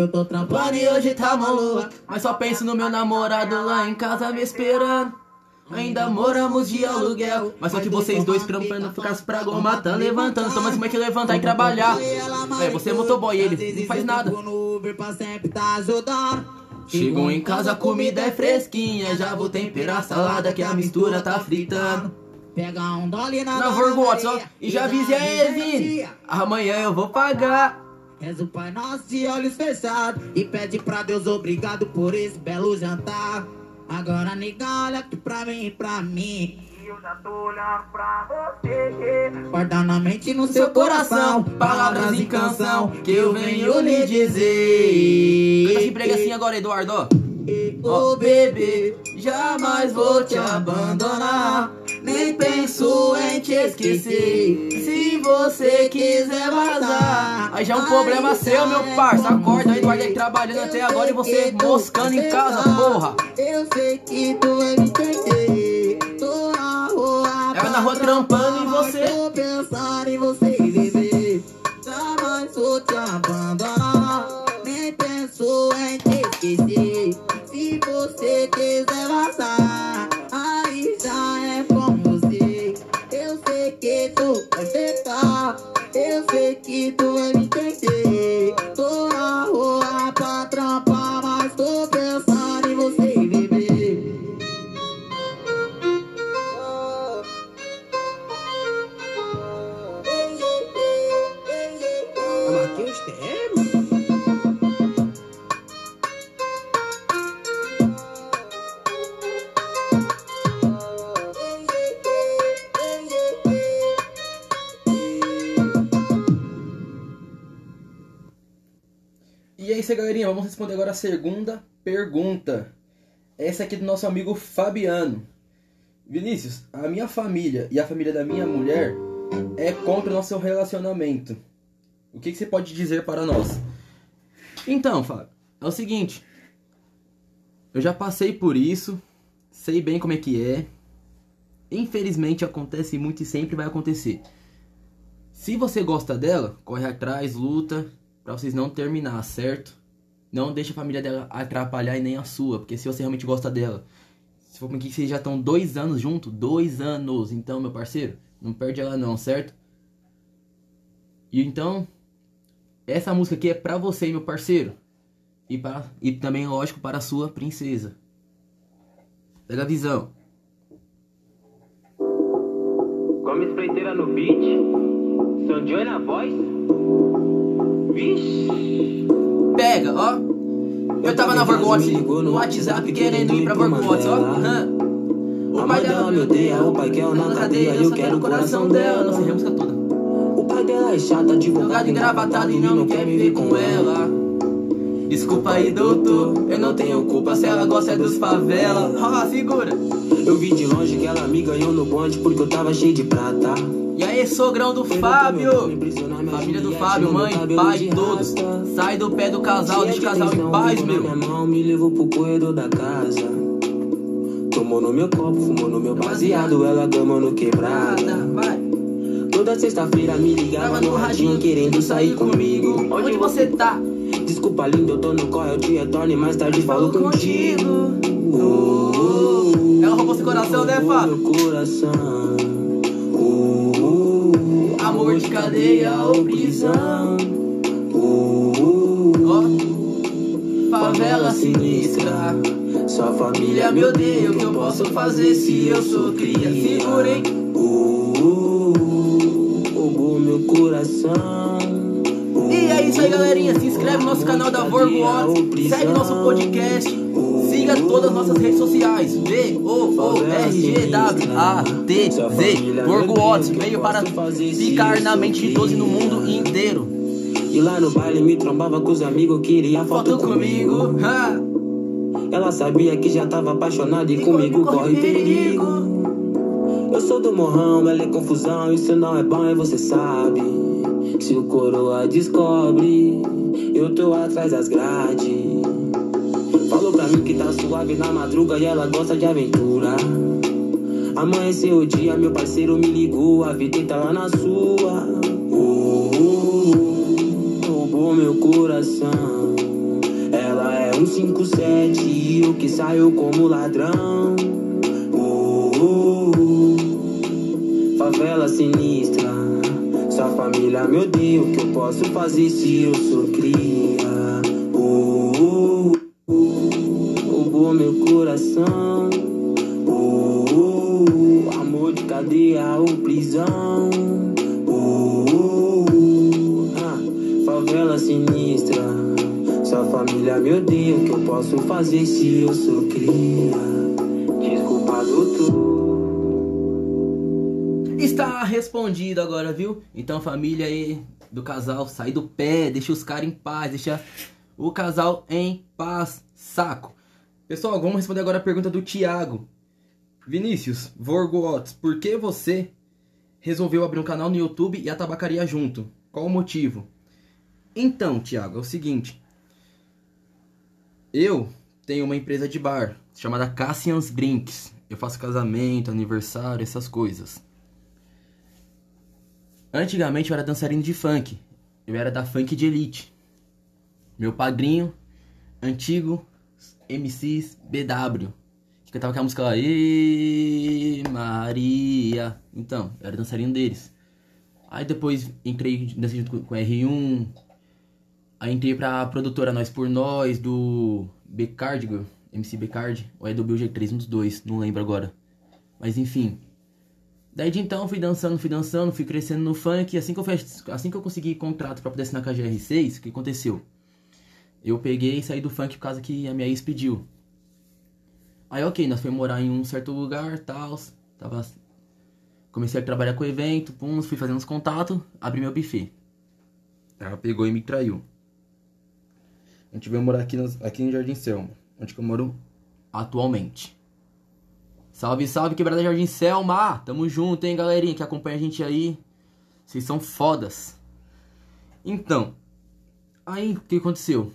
Eu tô trampando e hoje tá maluca. Mas só penso no meu namorado lá em casa me esperando. Ainda moramos de aluguel. Mas só que vocês dois trampando, ficasse pra gol, matando, levantando. Toma como é que levantar e trabalhar. É, você é motoboy, ele não faz nada. Chegou em casa, a comida é fresquinha. Já vou temperar a salada que a mistura tá fritando. Pega um dólar na Na Vorgotes, ó. E já avisei aí, Vini. Amanhã eu vou pagar. És o Pai Nosso de olhos fechados e pede pra Deus obrigado por esse belo jantar. Agora, nega, olha aqui pra mim e pra mim. Eu já tô olhando pra você. Guarda na mente e no seu coração palavras em canção que eu venho lhe dizer. Canta esse prega assim agora, Eduardo, ó. Ô bebê, jamais vou te abandonar. Nem penso em te esquecer. Se você quiser vazar, Aí já é um problema seu, meu parça. Acorda, Eduardo aí trabalhando até agora e você moscando em casa, porra. Eu sei que tu vai me entender. Tô na rua. Ela na rua trampando e você. Vou pensar em você, bebê. Jamais vou te abandonar. Nem penso em te esquecer. Se você quiser vazar, vai ficar. Eu sei que tu vai me entender. Isso aí, galerinha. Vamos responder agora a segunda pergunta. Essa aqui do nosso amigo Fabiano. Vinícius, a minha família e a família da minha mulher é contra o nosso relacionamento. O que, que você pode dizer para nós? Então, Fábio, é o seguinte. Eu já passei por isso, sei bem como é que é. Infelizmente acontece muito e sempre vai acontecer. Se você gosta dela, corre atrás, luta, pra vocês não terminar, certo? Não deixa a família dela atrapalhar e nem a sua, porque se você realmente gosta dela, se for que vocês já estão dois anos juntos, dois anos, então, meu parceiro, não perde ela não, certo? E então, essa música aqui é pra você, meu parceiro, e, para, e também, lógico, para a sua princesa. Pega a visão. Como espreiteira no beat, São Joy na voz. Vixe. Pega, ó. Eu tava na Vorgote no WhatsApp querendo ir pra Vorgote, ó. O pai dela me odeia, o pai quer eu na cadeia, eu quero o coração dela. Nossa, a música toda. O pai dela é chato, advogado engravatado e não quer me ver com ela. Desculpa aí, doutor, eu não tenho culpa se ela gosta dos favela. Ah, segura. Eu vi de longe que ela me ganhou no bonde porque eu tava cheio de prata. E aí, sogrão do Fábio? Família do Fábio, mãe, pai, todos. Sai do pé do casal, deixa o casal em paz, meu. Minha mão me levou pro corredor da casa. Tomou no meu copo, fumou no meu baseado, ela gama no quebrada. Toda sexta-feira me ligava no radinho querendo sair comigo. Onde você tá? desculpa linda, eu tô no corre, eu te retorno e mais tarde falo contigo. Oh, oh, oh, É um robô sem coração, né, Fá? meu coração. De cadeia ou prisão. oh, oh, Ó, favela sinistra. Sua família me odeia, o que eu posso fazer se eu sou cria? Oh, roubou meu coração. E é isso aí, galerinha. Se inscreve no nosso canal da Vorgo segue nosso podcast, siga todas as nossas redes sociais. V-O-O-R-G-W-A-T-Z. Vorgo Watts veio para ficar na mente de todos e no mundo inteiro. E lá no baile me trombava com os amigos, queria foto Foto comigo. Ela sabia que já tava apaixonada e comigo corre perigo. Eu sou do morrão, ela é confusão, isso não é bom e você sabe. Se o coroa descobre, eu tô atrás das grades. Falou pra mim que tá suave na madruga e ela gosta de aventura. Amanheceu o dia, meu parceiro me ligou, a vida tá lá na sua. Oh, roubou meu coração. Ela é um 57 e eu que saio como ladrão. Oh, favela sinistra. Sua família me odeia, o que eu posso fazer se eu sou cria? Coração. Oh, oh, oh, amor de cadeia ou prisão. Oh, oh, ah, favela sinistra. Sua família me odeia, o que eu posso fazer se eu sou cria? Desculpa, doutor. Está respondido agora, viu? Então, família aí do casal, sai do pé, deixa os caras em paz, deixa o casal em paz, saco. Pessoal, vamos responder agora a pergunta do Thiago. Vinícius, Vorgots, por que você resolveu abrir um canal no YouTube e a tabacaria junto? Qual o motivo? Então, Thiago, é o seguinte. Eu tenho uma empresa de bar chamada Cassian's Drinks. Eu faço casamento, aniversário, essas coisas. Antigamente eu era dançarino de funk. Eu era da Funk de Elite. Meu padrinho, antigo MCs BW. Que cantava aquela música lá. Ê, Maria. Então, eu era dançarino deles. Aí depois entrei nesse junto com com R1. Aí entrei pra produtora Nós por Nós, do Becard, MC Becard, ou é do BG3, um dos dois, não lembro agora. Mas enfim. Daí de então fui dançando, fui dançando, fui crescendo no funk. Assim que eu, fiz, assim que eu consegui contrato pra poder assinar com a GR6, o que aconteceu? Eu peguei e saí do funk por causa que a minha ex pediu. Aí ok, nós fomos morar em um certo lugar, tal. Tava. Comecei a trabalhar com o evento, pum, fui fazendo os contatos, abri meu buffet. Ela pegou e me traiu. A gente veio morar aqui, nas- aqui em Jardim Selma, onde eu moro atualmente. Salve, salve, quebrada Jardim Selma! Tamo junto, hein, galerinha que acompanha a gente aí. Vocês são fodas. Então, aí o que aconteceu?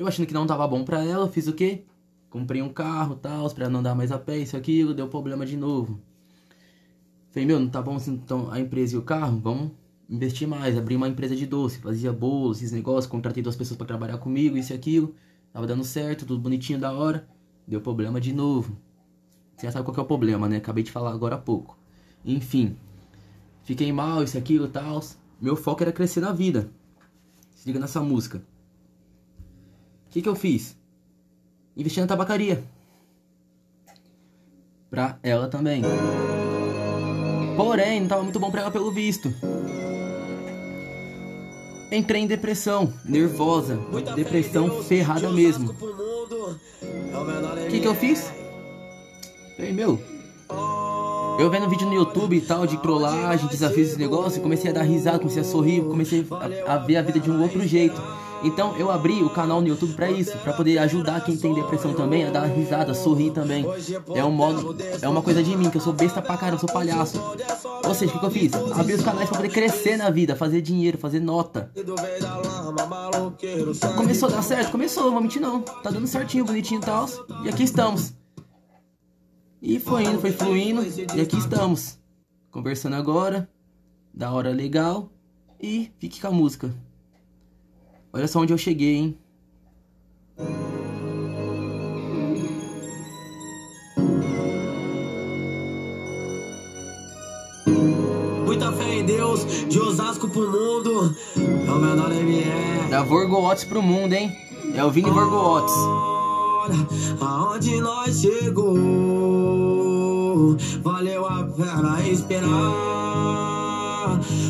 Eu achando que não tava bom pra ela, fiz o quê? Comprei um carro, tal, pra não andar mais a pé, isso, aquilo, deu problema de novo. Falei, meu, não tá bom assim, então a empresa e o carro, vamos investir mais. Abri uma empresa de doce, fazia bolos, esses negócios, contratei duas pessoas pra trabalhar comigo, isso e aquilo. Tava dando certo, tudo bonitinho, da hora. Deu problema de novo. Você já sabe qual é o problema, né? Acabei de falar agora há pouco. Enfim, fiquei mal, isso, aquilo, tal. Meu foco era crescer na vida. Se liga nessa música. O que que eu fiz? Investi na tabacaria. Pra ela também. Porém, não tava muito bom pra ela pelo visto. Entrei em depressão, nervosa, depressão ferrada mesmo. O que que eu fiz? Falei, meu, eu vendo vídeo no YouTube e tal, de trollagem, desafios desse negócio, comecei a dar risada, comecei a sorrir, comecei a, a ver a vida de um outro jeito. Então eu abri o canal no YouTube pra isso, pra poder ajudar quem tem depressão também a dar risada, sorrir também. É um modo, é uma coisa de mim, que eu sou besta pra caramba, eu sou palhaço. Ou seja, o que, eu fiz? Abri os canais pra poder crescer na vida, fazer dinheiro, fazer nota. Começou a dar certo? Começou, não vou mentir não. Tá dando certinho, bonitinho e tal. E aqui estamos. E foi indo, foi fluindo. E aqui estamos. Conversando agora. Da hora legal. E fique com a música. Olha só onde eu cheguei, hein? Muita fé em Deus, de Osasco pro mundo. É o menor nome MR. Da Vorgoots pro mundo, hein? É o Vini Agora, Vorgoots. Aonde nós chegou, valeu a pena esperar.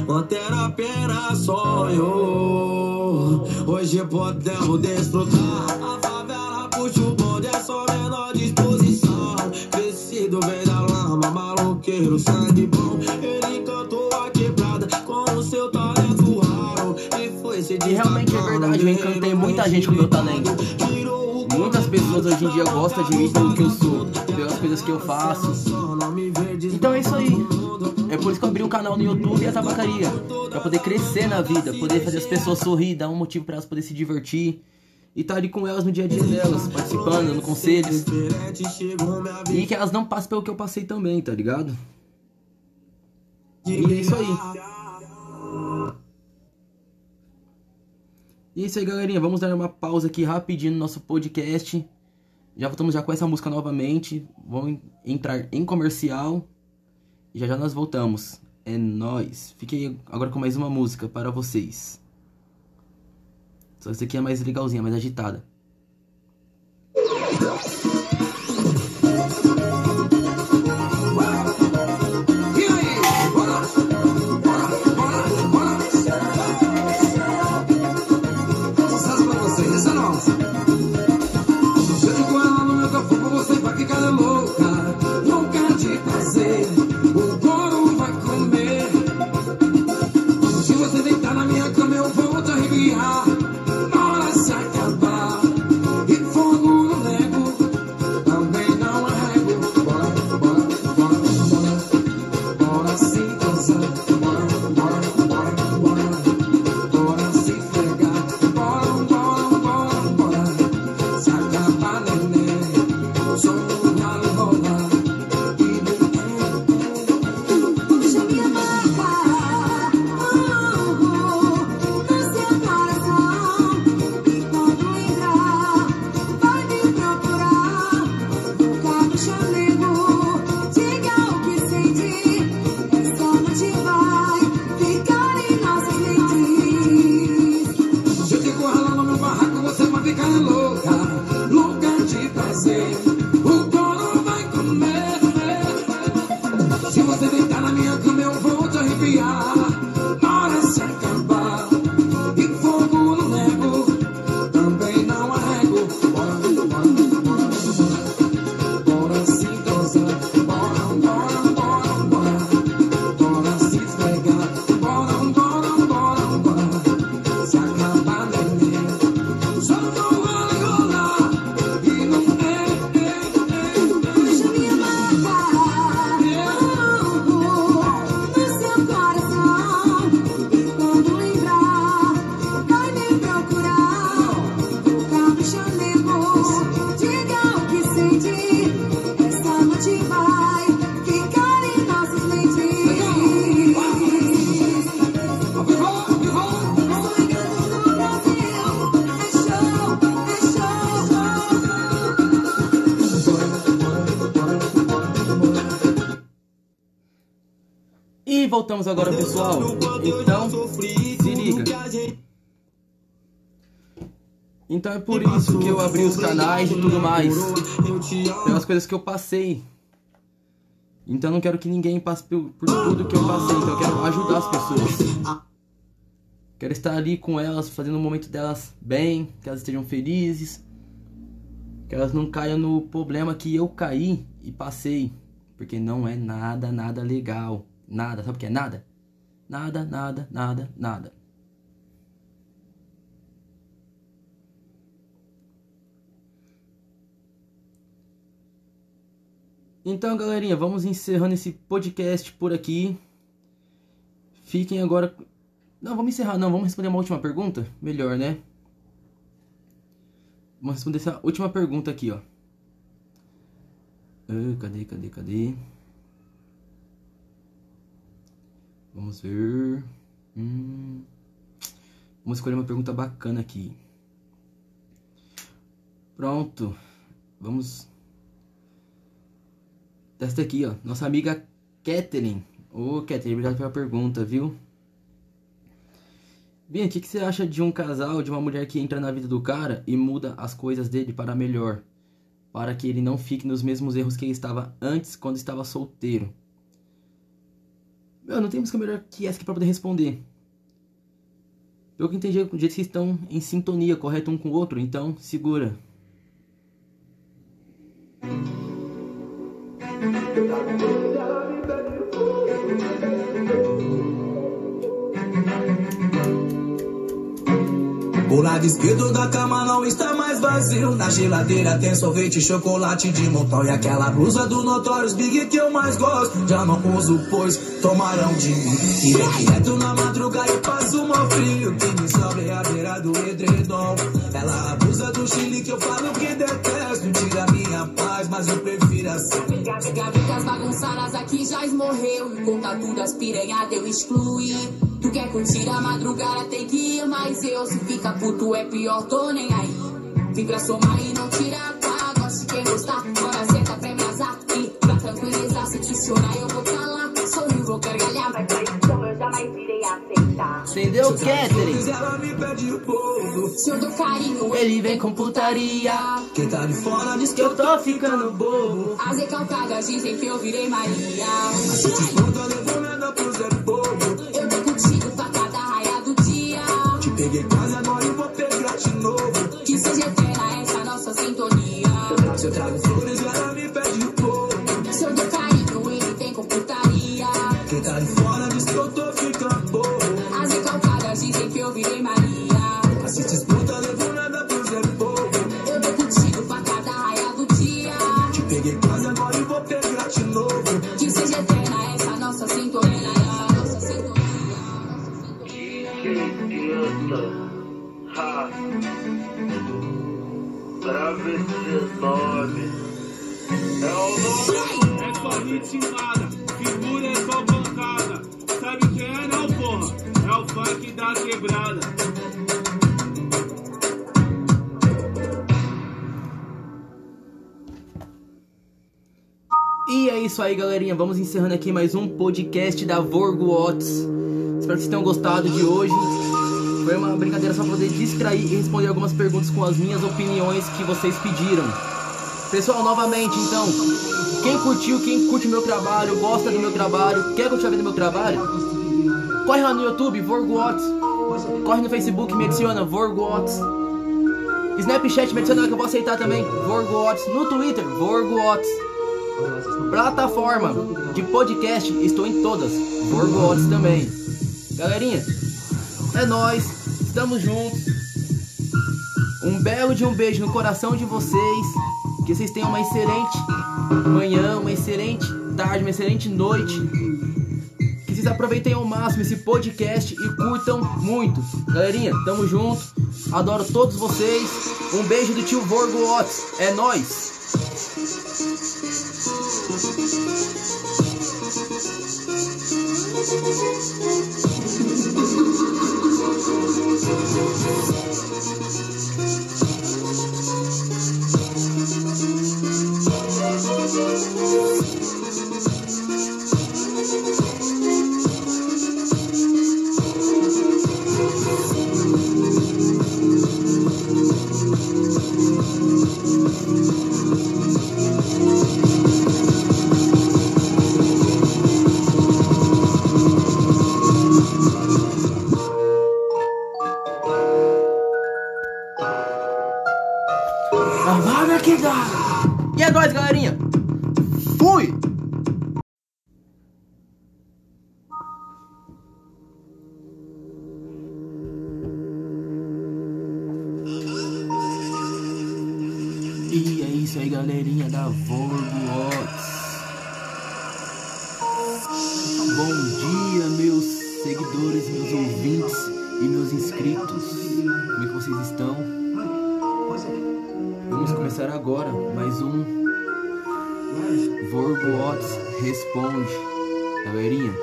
Manter apenas sonho. Hoje podemos desfrutar. A favela puxa o bonde, é só menor disposição. Crescido vem da lama, maloqueiro, sangue bom. Ele cantou a quebrada com o seu talento raro. E foi se E realmente é verdade, eu encantei muita gente com meu talento. Pessoas hoje em dia gostam de mim pelo que eu sou, pelas coisas que eu faço. Então é isso aí. É por isso que eu abri o canal no YouTube e a tabacaria. Pra poder crescer na vida, poder fazer as pessoas sorrir, dar um motivo pra elas poderem se divertir. E tá ali com elas no dia a dia delas, participando, dando conselhos. E que elas não passem pelo que eu passei também, tá ligado? E é isso aí. E é isso aí, galerinha. Vamos dar uma pausa aqui rapidinho no nosso podcast. Já voltamos já com essa música novamente. Vamos entrar em comercial. E já já nós voltamos. É nóis. Fiquei agora com mais uma música para vocês. Só essa aqui é mais legalzinha, mais agitada. Voltamos agora, pessoal. Então, se liga. Então é por isso que eu abri os canais e tudo mais. Pelas coisas que eu passei. Então eu não quero que ninguém passe por, por tudo que eu passei. Então eu quero ajudar as pessoas. Quero estar ali com elas, fazendo o momento delas bem, que elas estejam felizes. Que elas não caiam no problema que eu caí e passei. Porque não é nada, nada legal. Nada, sabe o que é nada? Nada, nada, nada, nada. Então, galerinha, vamos encerrando esse podcast por aqui. Fiquem agora. Não, vamos encerrar, não. Vamos responder uma última pergunta? Melhor, né? Vamos responder essa última pergunta aqui, ó. Ah, cadê, cadê, cadê? Vamos ver. Hum. Vamos escolher uma pergunta bacana aqui. Pronto. Vamos. Esta aqui, ó. Nossa amiga Kathleen Ô, Catherine, obrigado pela pergunta, viu? Bem, o que, que você acha de um casal, de uma mulher que entra na vida do cara e muda as coisas dele para melhor? Para que ele não fique nos mesmos erros que ele estava antes, quando estava solteiro. Meu, não tem música melhor que essa aqui pra poder responder. Eu que entendi, do jeito que estão em sintonia, correto um com o outro, então segura. O esquerdo da cama não está mais vazio. Na geladeira tem sorvete, chocolate de montão. E aquela blusa do Notorious Big que eu mais gosto. Já não uso, pois tomaram de mim. Irei direto na madrugada e passo mó frio. Que me sobra à beira do edredom. Ela abusa do chile que eu falo que detesto. Tira minha paz, mas eu prefiro assim. Gavetas bagunçadas aqui já esmorreu. Conta tudo, as piranhadas eu excluí. Tu quer curtir a madrugada, tem que ir, mas eu se fica puto é pior, tô nem aí. Vim pra somar e não tirar, tá? Gosto de quem gostar, agora senta pra me azar. E pra tranquilizar, se te chorar eu vou calar. Sorrir, vou gargalhar, vai cair então eu jamais irei aceitar. Entendeu, Catherine? Ela me pede o povo. Se eu dou carinho, Ele vem com putaria. Quem tá de fora diz Que eu tô ficando bobo. as recalcadas dizem que eu virei Maria. Levou nada pro Zé Te peguei aí, galerinha. Vamos encerrando aqui mais um podcast da Vorgo Otis. Espero que vocês tenham gostado de hoje. Foi uma brincadeira só pra poder distrair e responder algumas perguntas com as minhas opiniões que vocês pediram. Pessoal, novamente, então, quem curtiu, quem curte meu trabalho, gosta do meu trabalho, quer continuar vendo meu trabalho, corre lá no YouTube, Vorgo Otis. Corre no Facebook, me adiciona, Vorgo Otis. Snapchat, me adiciona que eu vou aceitar também, Vorgo Otis. No Twitter, Vorgo Otis. Plataforma de podcast, estou em todas. Vorgo Otis também. Galerinha, é nóis, estamos juntos. Um belo de um beijo no coração de vocês. Que vocês tenham uma excelente manhã, uma excelente tarde, uma excelente noite. Que vocês aproveitem ao máximo esse podcast e curtam muito. Galerinha, tamo junto. Adoro todos vocês. Um beijo do tio Vorgo Otis. É nóis. Thank you. Galerinha da Otis. Bom dia, meus seguidores, meus ouvintes e meus inscritos. Como é que vocês estão? Vamos começar agora mais um Otis Responde. Galerinha,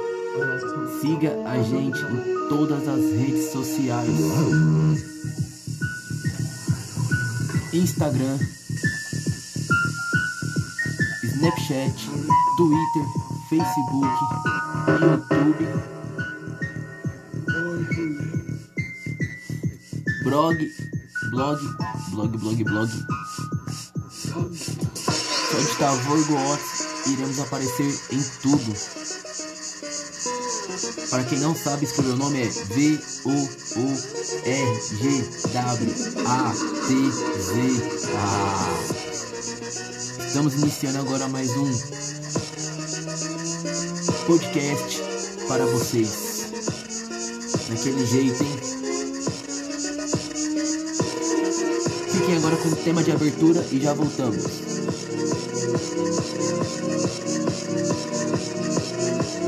siga a gente em todas as redes sociais. Instagram, Snapchat, Twitter, Facebook, YouTube, blog, blog, blog, blog, blog. Só digitar Vorgo Otis, iremos aparecer em tudo. Para quem não sabe, escolher o nome é V Estamos iniciando agora mais um podcast para vocês. Daquele jeito, hein? Fiquem agora com o tema de abertura e já voltamos.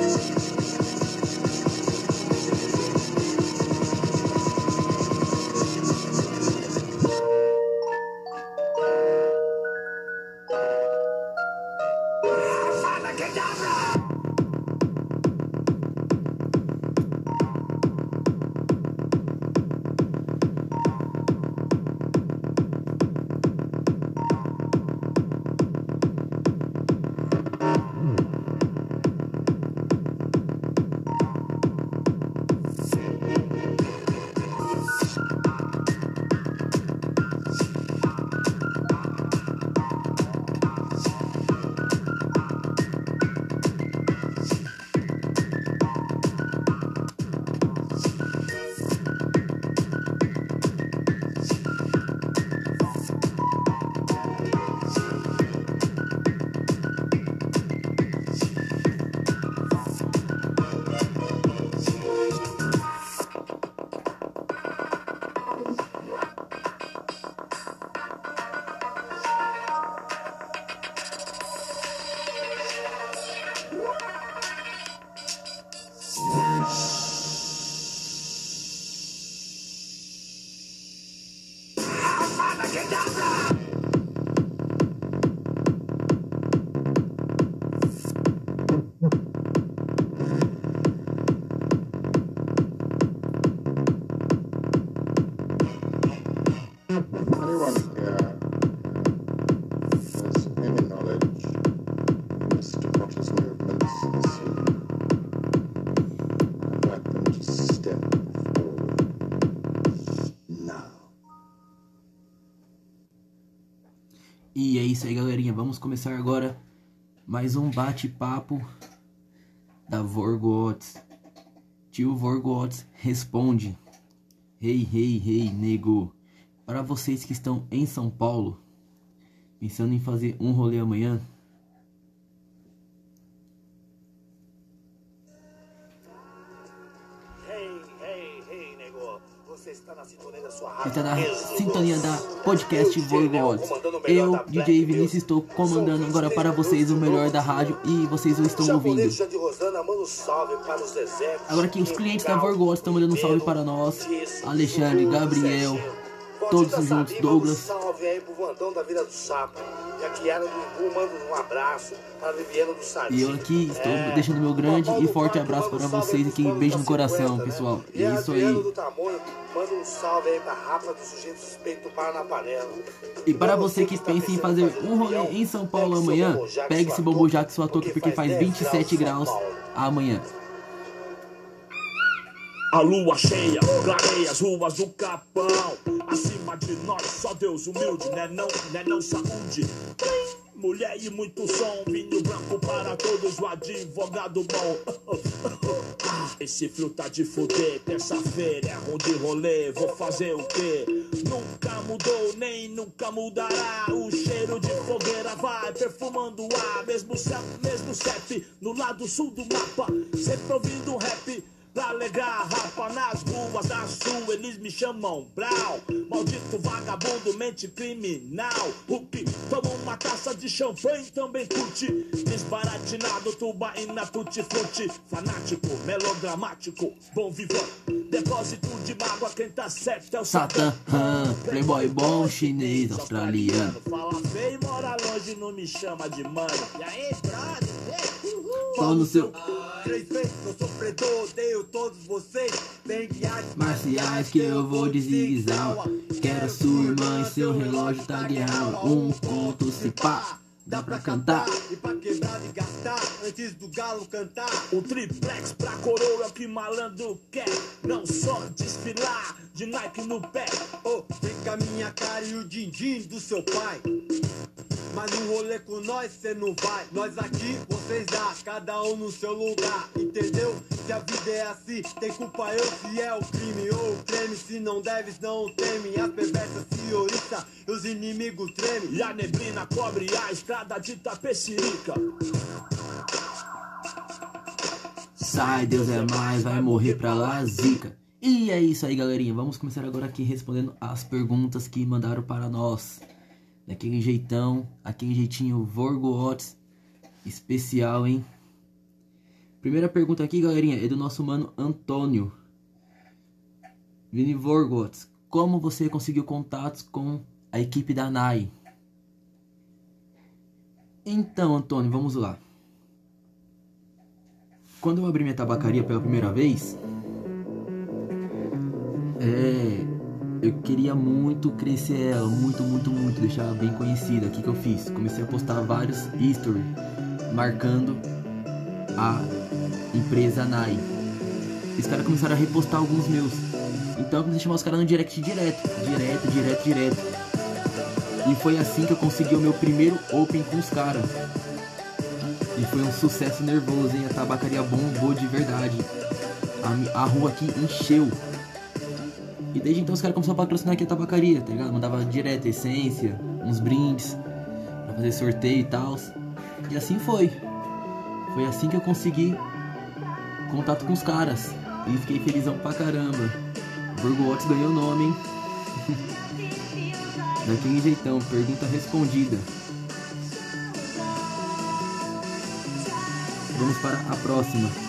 Anyone Vamos começar agora mais um bate-papo da Vorgots. Tio Vorgots responde: Hey, hey, hey, nego. Para vocês que estão em São Paulo, pensando em fazer um rolê amanhã, Você está na sintonia da sua está rádio. na sintonia da podcast Vorgots. Eu, DJ Vinícius, estou comandando agora para vocês o melhor da rádio e vocês o estão ouvindo. Agora aqui os clientes da Vorgots estão mandando um salve para nós. Alexandre, Gabriel, todos juntos, Douglas. Salve aí pro Vandão da Vila do Sapo. E do manda um abraço para a do. E eu aqui estou É. deixando meu grande e forte abraço para vocês aqui. Beijo no coração, pessoal. E É isso aí. do Tamonho manda um salve aí Rafa do Sujeito Suspeito. E para você que pensa em fazer um rolê em São Paulo amanhã, pegue esse Bombo Jack sua touca porque faz 27 graus amanhã. A lua cheia clareia as ruas do Capão. Acima de nós, só Deus humilde, né não, né não saúde. Mulher e muito som, vinho branco para todos, o advogado bom. Esse frio tá de fuder, terça-feira é ruim de rolê, vou fazer o quê? Nunca mudou, nem nunca mudará. O cheiro de fogueira vai perfumando o ar. Mesmo céu, mesmo no lado sul do mapa, sempre ouvindo um rap. Pra alegrar rapa nas ruas da sul, eles me chamam Brau. Maldito vagabundo, mente criminal. Rupi, toma uma taça de champanhe, também curte. Desbaratinado, tubaína, tutti-frutti. Fanático, melodramático, bom vivão. Depósito de mágoa, quem tá certo é o Satã, playboy bom, chinês, australiano. Fala feio, mora longe, não me chama de mano. E aí, brother? Pau no seu Três vezes eu sou predor, odeio todos vocês. Tem guiados marciais que eu vou de zigue-zague. Quero sua irmã e seu relógio tá guiado. Um ponto se pá. dá pra cantar. E pra quebrar e gastar antes do galo cantar. O triplex pra coroa que malandro quer. Não só desfilar de Nike no pé. Ô, vem com a minha cara e o din-din do seu pai. Mas no rolê com nós cê não vai. Nós aqui, vocês dá, cada um no seu lugar. Entendeu? Se a vida é assim, tem culpa eu se é o crime ou o creme. Se não deves, não teme. As perversas se e os inimigos tremem. E a neblina cobre a estrada de Tapecirica. Sai, Deus é mais, vai morrer pra lá, zica. E é isso aí, galerinha. Vamos começar agora aqui respondendo as perguntas que mandaram para nós. Daquele jeitão, aquele jeitinho Vorgots especial, hein? Primeira pergunta aqui, galerinha, é do nosso mano Antônio. Vini Vorgots, como você conseguiu contatos com a equipe da NAI? Então, Antônio, vamos lá. Quando eu abri minha tabacaria pela primeira vez, é, eu queria muito crescer ela, muito, muito, muito, deixar ela bem conhecida. O que, que eu fiz? Comecei a postar vários history marcando a empresa NAI. Os caras começaram a repostar alguns meus. Então eu comecei a chamar os caras no direct direto, direto, direto, direto. E foi assim que eu consegui o meu primeiro open com os caras. E foi um sucesso nervoso, hein? A tabacaria bombou de verdade. A, a rua aqui encheu. E desde então os caras começaram a patrocinar aqui a tabacaria, tá ligado? Mandava direto essência, uns brindes, pra fazer sorteio e tal. E assim foi. Foi assim que eu consegui contato com os caras. E fiquei felizão pra caramba. Burgo Watts ganhou o nome, hein? Daquele jeitão, pergunta respondida. Vamos para a próxima.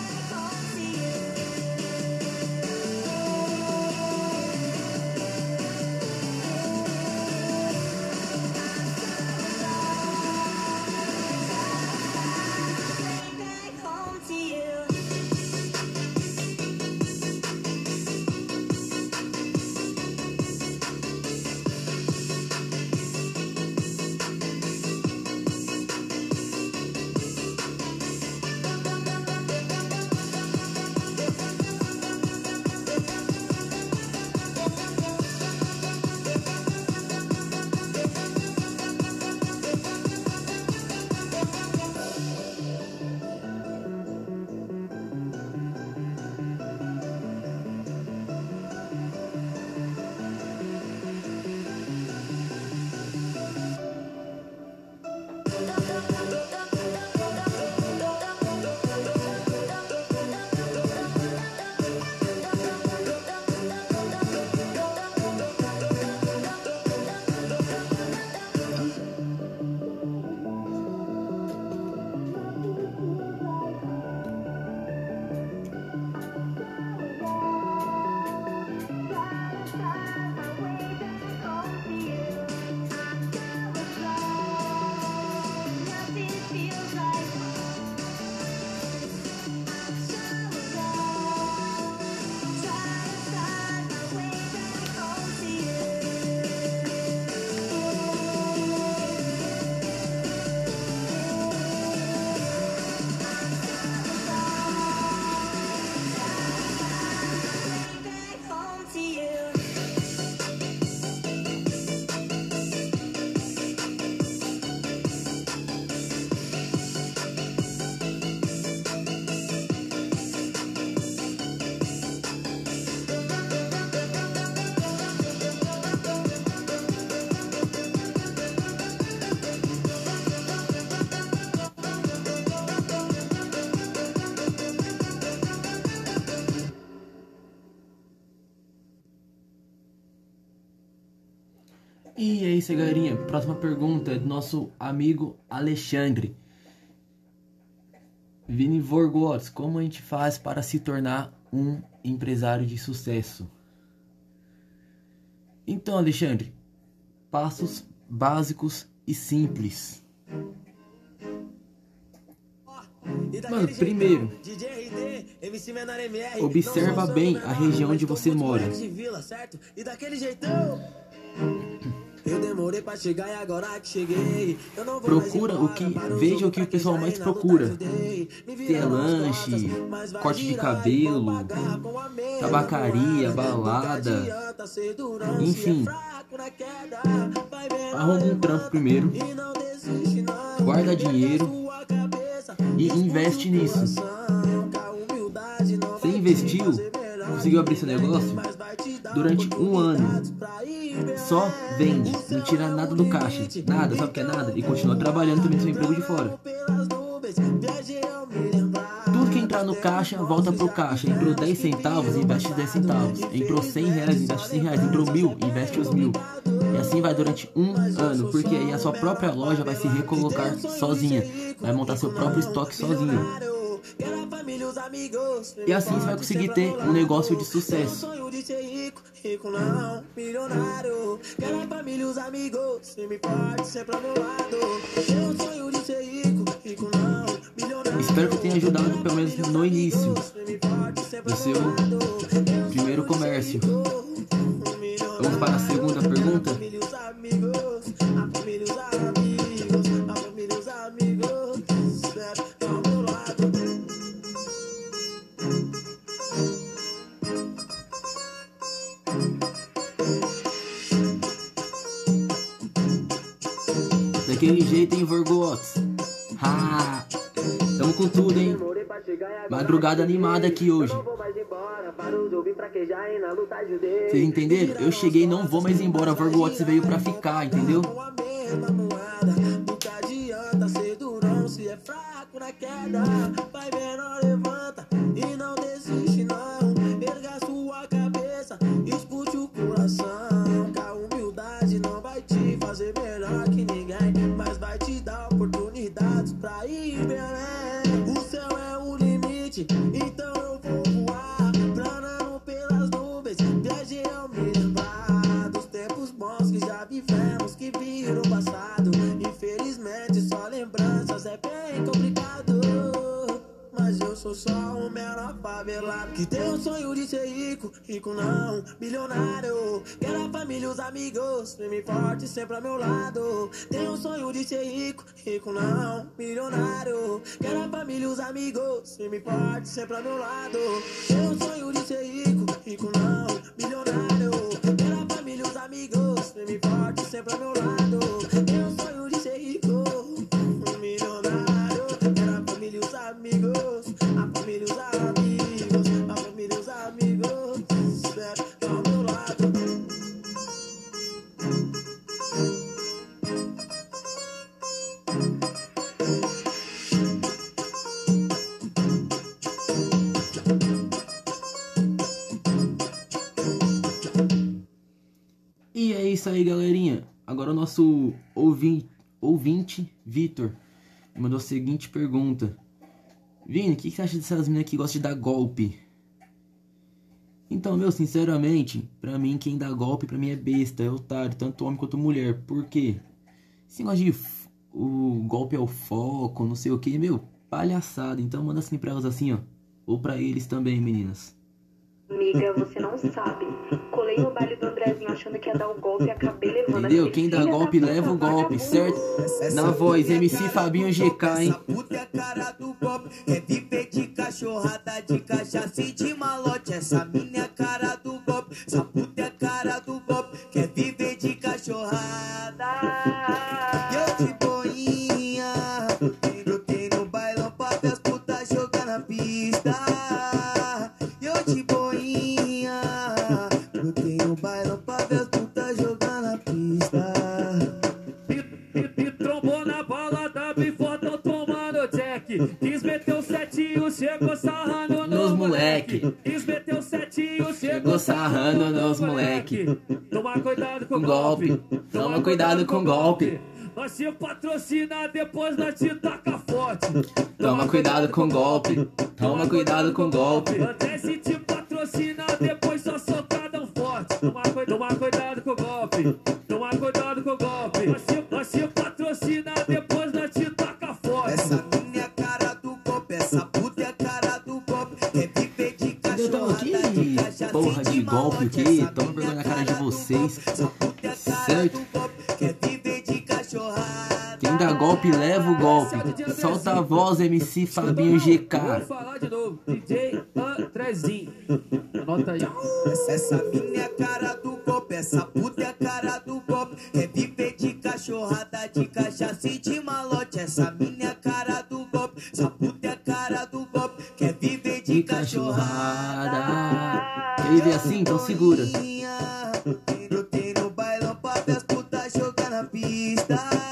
Próxima pergunta é do nosso amigo Alexandre. Vini Vorgots, como a gente faz para se tornar um empresário de sucesso? Então, Alexandre, passos básicos e simples. Mano, primeiro, observa bem a região onde você mora. Eu demorei pra chegar e agora que cheguei. Eu não vou Procura o embora que. para os Veja o que o pessoal mais procura. é nas lanche, corte de cabelo, tabacaria, balada. é Enfim. ver Arruma um trampo primeiro. Guarda dinheiro e investe nisso. Você investiu, conseguiu abrir seu negócio durante um ano. Só vende, não tira nada do caixa. Nada, sabe o que é nada? E continua trabalhando também no seu emprego de fora. Tudo que entrar no caixa, volta pro caixa. Entrou 10 centavos, investe 10 centavos. Entrou 100 reais, investe 100 reais. Entrou mil, investe os mil. E assim vai durante um ano, porque aí a sua própria loja vai se recolocar sozinha. Vai montar seu próprio estoque sozinho. E assim você vai conseguir ter um negócio de sucesso. de ser rico, rico não, milionário. Quero a família os amigos, firme e forte, sempre ao meu lado. Tenho um sonho de ser rico, rico não, milionário. Espero que tenha ajudado pelo menos no início do seu primeiro comércio. Vamos para a segunda pergunta. Daquele jeito, hein, Vorgots? Ha! Tamo com tudo, hein? Madrugada animada aqui hoje. Vocês entenderam? Eu cheguei não vou mais embora. Vorgots veio pra ficar, entendeu? É queda. Vai levanta tem o sonho de ser rico, rico não, milionário Quero a família e os amigos, firme forte sempre ao meu lado. Tenho o sonho de ser rico, rico não, milionário Quero a família e os amigos, firme forte sempre ao meu lado. Tenho o sonho de ser rico, rico não, milionário Quero a família e os amigos, firme forte sempre ao meu lado isso aí, galerinha. Agora o nosso ouvinte, ouvinte Vitor mandou a seguinte pergunta: Vini, o que, que você acha dessas meninas que gostam de dar golpe? Então, meu, sinceramente, pra mim, quem dá golpe pra mim é besta, é otário, tanto homem quanto mulher. Por quê? Esse negócio de o golpe é o foco, não sei o que, meu, palhaçada. Então manda assim pra elas assim, ó. Ou pra eles também, meninas. Amiga, você não sabe. Colei no baile do Andrezinho achando que ia dar o golpe e acabei levando Entendeu? Quem dá golpe puta leva o golpe, vagabundo. certo? Na voz, MC Fabinho GK, hein? cara do golpe é viver de cachorrada, de cachaça e de malote. Essa mina é a cara do golpe, essa puta é a cara do golpe, quer viver de cachorrada. E eu de boinha, brotei no bailão pra ver as putas jogar na pista. E eu de boinha, chegou sarrando Nos moleque. O setinho, Chegou sarrando nos moleque. Toma cuidado com o golpe. Toma cuidado com golpe. Nós te patrocina, depois nós te taca forte. Toma cuidado com golpe. Toma cuidado com golpe. Até se te patrocina, depois só socadão forte. Toma, cui- toma cuidado com o golpe. Porra de golpe, o malote. que? Toma vergonha na cara de vocês. Certo? golpe, leva o golpe. Solta a voz, MC Fabinho Vou GK. falar de novo. DJ Andrezinho. Anota aí. Essa mina é a cara do golpe, essa puta é a cara do golpe. É viver de cachorrada, de cachaça e de malote. Essa mina é a cara do golpe, essa puta é a cara do golpe. Quer viver de cachorrada. Ele vê assim, então segura. Brotei no bailão ver as putas jogar na pista.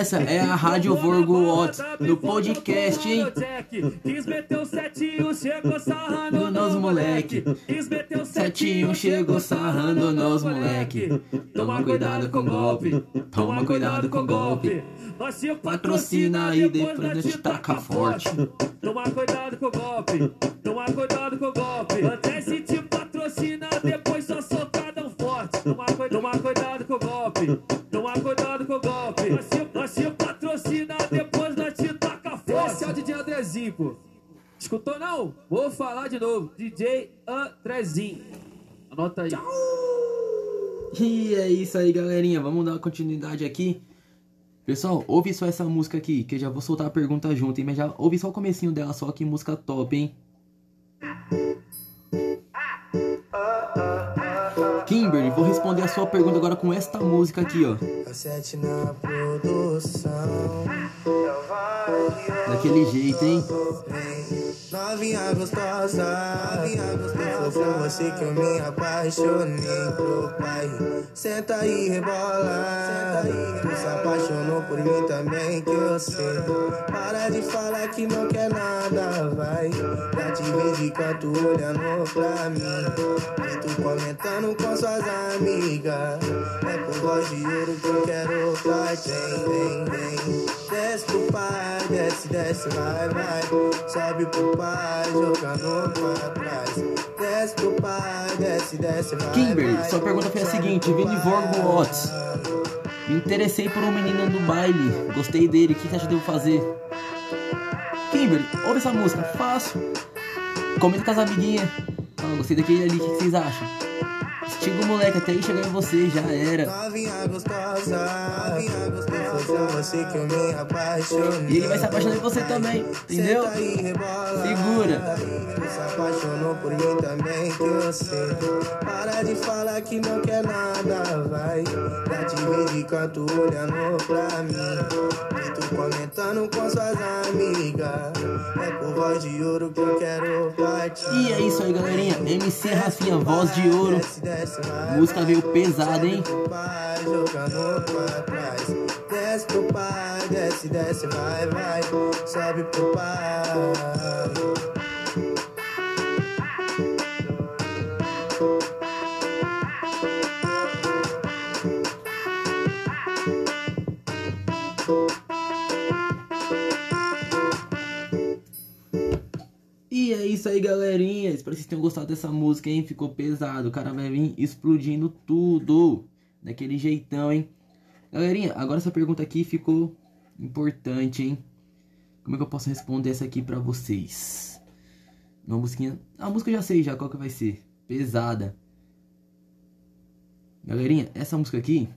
Essa é a Rádio Vorgo Watts no podcast, hein? Quis meter o setinho, chegou sarrando nos moleque. Quis meter o Setinho chegou sarrando nos moleque. Toma cuidado com golpe. Toma cuidado com golpe. Nós te Patrocina aí depois nós te taca forte. Toma cuidado com o golpe. Toma cuidado com o golpe. Até se te patrocina, depois só socadão forte. Toma, cui- toma cuidado com o golpe. Toma cuidado com o golpe. Te patrocina, depois nós te taca forte. Esse é o DJ Andrezinho, pô. Escutou não? Vou falar de novo. DJ Andrezinho. Anota aí. E é isso aí, galerinha. Vamos dar continuidade aqui. Pessoal, ouve só essa música aqui, que eu já vou soltar a pergunta junto, hein? Mas já ouve só o comecinho dela, só que música top, hein? Kimberly, vou responder a sua pergunta agora com esta música aqui, ó. Daquele jeito, hein? Novinha gostosa, novinha gostosa. Foi por você que eu me apaixonei pro pai. Senta aí, rebola. Senta aí, tu se apaixonou por mim também, que eu sei. Para de falar que não quer nada, vai. Já te vi de canto olhando pra mim. E tu comentando com suas amigas. É por voz de ouro que eu quero partir. Vem, vem. Desce pro pai, desce, desce, vai, vai. Sobe pro pai, jogando pra trás. Desce pro pai, desce, desce, vai. Kimberly, vai. sua pergunta foi a seguinte: Vini Vorgo Watts. Me interessei por um menino no baile. Gostei dele. O que você acha que eu devo fazer? Kimberly, ouve essa música. Fácil. Comenta com as amiguinhas. Ah, gostei daquele ali. O que vocês acham? Estiga o moleque até aí chegar em você. Já era. Novinha gostosa, novinha gostosa. Foi por você que eu me apaixonei. E ele vai se apaixonar em você também. Entendeu? Segura. Se apaixonou por mim também, que eu sei. Para de falar que não quer nada, vai. Já te vi de canto olhando pra mim. E tu comentando com suas amigas. É por voz de ouro que eu quero partir. E é isso aí, galerinha. MC Rafinha, voz de ouro. Música veio pesada, hein? pai, jogando pra trás. Desce pro pai, desce, desce, vai, vai. Sobe pro pai. E é isso aí, galerinha. Espero que vocês tenham gostado dessa música, hein? Ficou pesado. O cara vai vir explodindo tudo. Daquele jeitão, hein? Galerinha, agora essa pergunta aqui ficou importante, hein? Como é que eu posso responder essa aqui pra vocês? Uma musiquinha. A música eu já sei já qual que vai ser. Pesada. Galerinha, essa música aqui.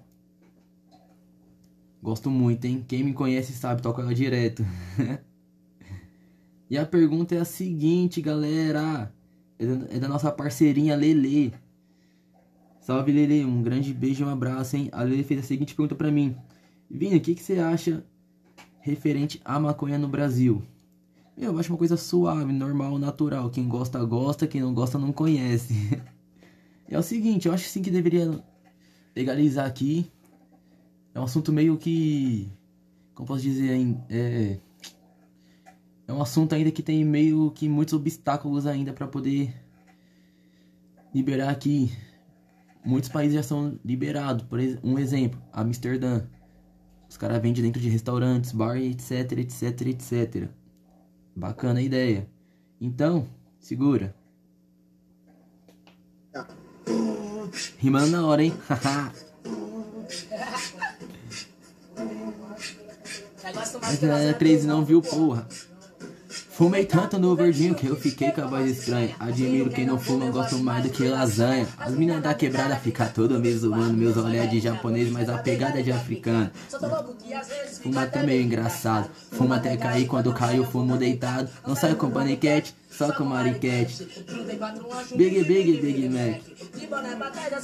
Gosto muito, hein? Quem me conhece sabe, toco ela direto. E a pergunta é a seguinte, galera. É da, é da nossa parceirinha Lele. Salve, Lele. Um grande beijo e um abraço, hein? A Lele fez a seguinte pergunta pra mim. Vini, o que, que você acha referente à maconha no Brasil? Eu acho uma coisa suave, normal, natural. Quem gosta, gosta. Quem não gosta, não conhece. É o seguinte, eu acho sim que deveria legalizar aqui. É um assunto meio que... Como posso dizer? É... É um assunto ainda que tem meio que muitos obstáculos ainda para poder liberar aqui. Muitos países já são liberados. Por um exemplo, Amsterdã. Os caras vendem dentro de restaurantes, bar, etc, etc, etc. Bacana a ideia. Então, segura. Rimando na hora, hein? Mas a galera 13 não viu, porra. Fumei tanto no verdinho que eu fiquei com a voz estranha. Admiro quem não fuma, gosto mais do que lasanha. As minas da quebrada ficam todas me zoando. Meus olhos de japonês, mas a pegada é de africano. Fuma até meio engraçado. Fuma até cair quando caiu, fumo deitado. Não saio com paniquete, só com mariquete. Big, big, big Mac. De boné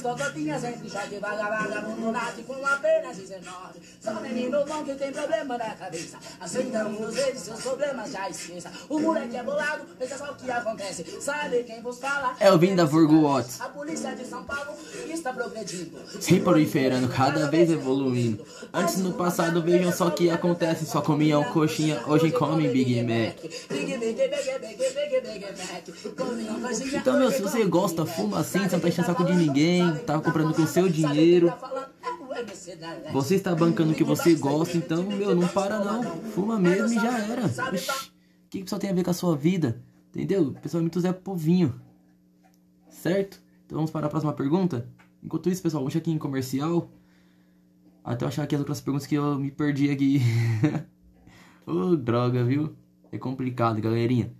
cocotinhas entre chá de vaga, vagabundo nasce com apenas 19. Só menino bom que tem problema na cabeça. Aceita um vezes, seus problemas já esqueça. O moleque é bolado, veja só o que acontece. Sabe quem vos fala? É o Vim da Virgo Watts. A polícia de São Paulo está progredindo. Se proliferando, cada vez evoluindo. Antes no passado, vejam só o que acontece. Só comiam coxinha, hoje comem Big Mac. Big, big, big, big, big, big, Então, meu, se você gosta, fuma assim, você não tá enchendo saco de ninguém, tá comprando com o seu dinheiro. Você está bancando o que você gosta, então, meu, não para não. Fuma mesmo e já era. O que que só tem a ver com a sua vida? Entendeu? O pessoal é muito Zé Povinho. Certo? Então vamos para a próxima pergunta? Enquanto isso, pessoal, vamos aqui em comercial. Até eu achar aqui as outras perguntas que eu me perdi aqui. Ô, droga, viu? É complicado, galerinha.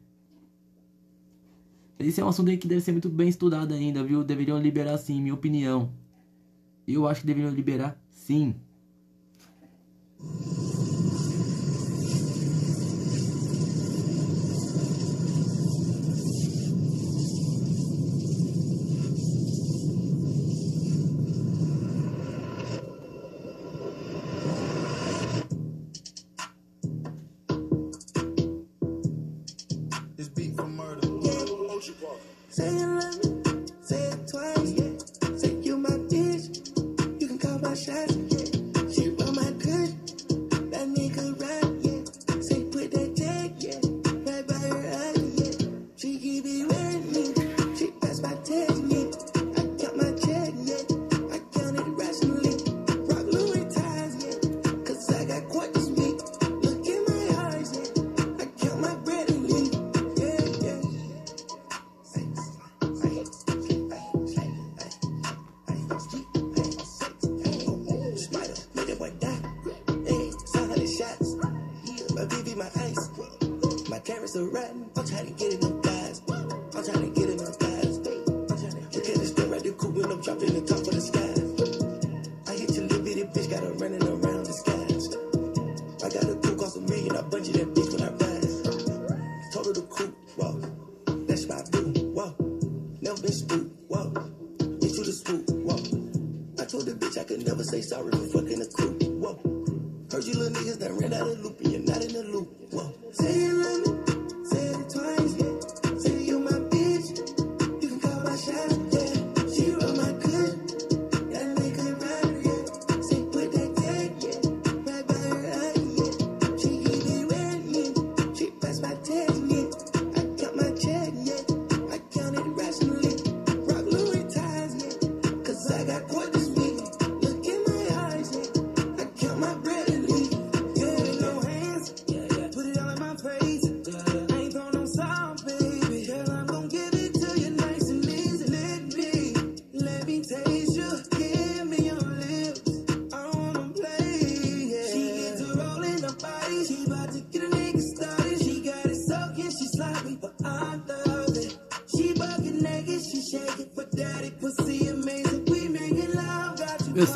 Esse é um assunto que deve ser muito bem estudado ainda, viu? Deveriam liberar sim, minha opinião. Eu acho que deveriam liberar sim.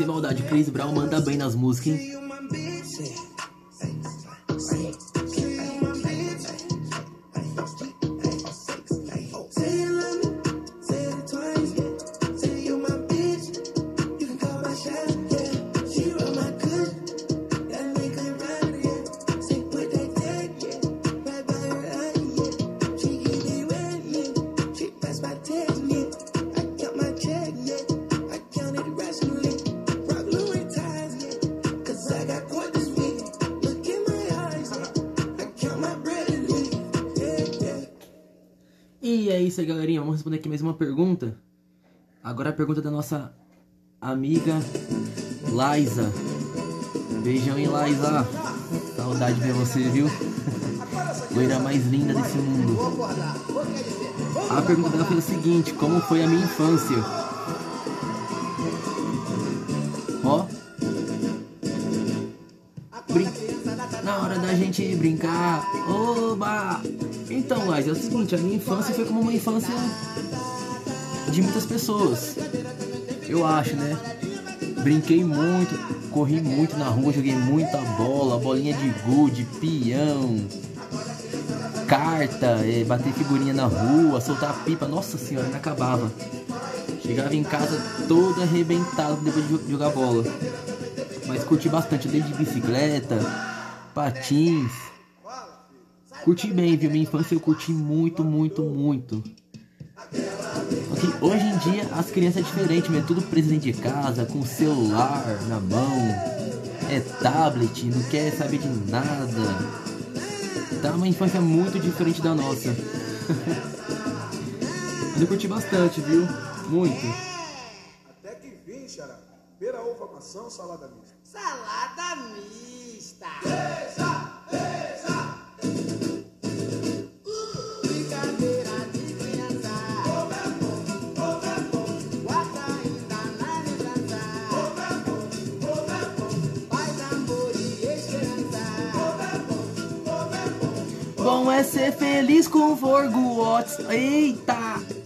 Sem maldade, Chris Brown manda bem nas músicas, hein? Uma pergunta. Agora a pergunta da nossa amiga Liza. Beijão, hein, Liza? Saudade de ver você, viu? Loira mais linda desse mundo. A pergunta dela foi o seguinte: Como foi a minha infância? Ó. Brin... na hora da gente brincar. Oba! Então, guys, é o seguinte, a minha infância foi como uma infância de muitas pessoas. Eu acho, né? Brinquei muito, corri muito na rua, joguei muita bola, bolinha de gude, peão, carta, eh, bater figurinha na rua, soltar pipa, nossa senhora, não acabava. Chegava em casa todo arrebentado depois de jogar bola. Mas curti bastante, andei de bicicleta, patins. Curti bem, viu? Minha infância eu curti muito, muito, muito. Ok, hoje em dia as crianças é diferente, é tudo preso dentro de casa, com celular na mão, é tablet, não quer saber de nada. Tá uma infância muito diferente da nossa. eu curti bastante, viu? Muito. Até que vim, xará. Pera, maçã, salada mista. Salada mista. Brincadeira é ser feliz com Vorgo Watts. Eita!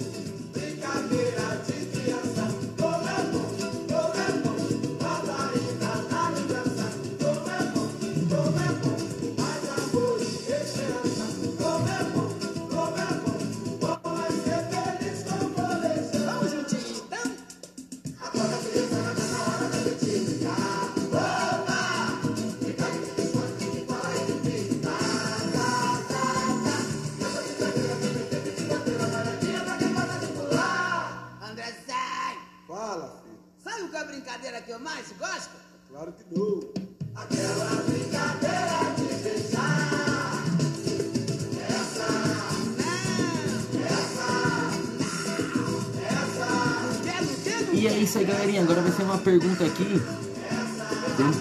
Uma pergunta aqui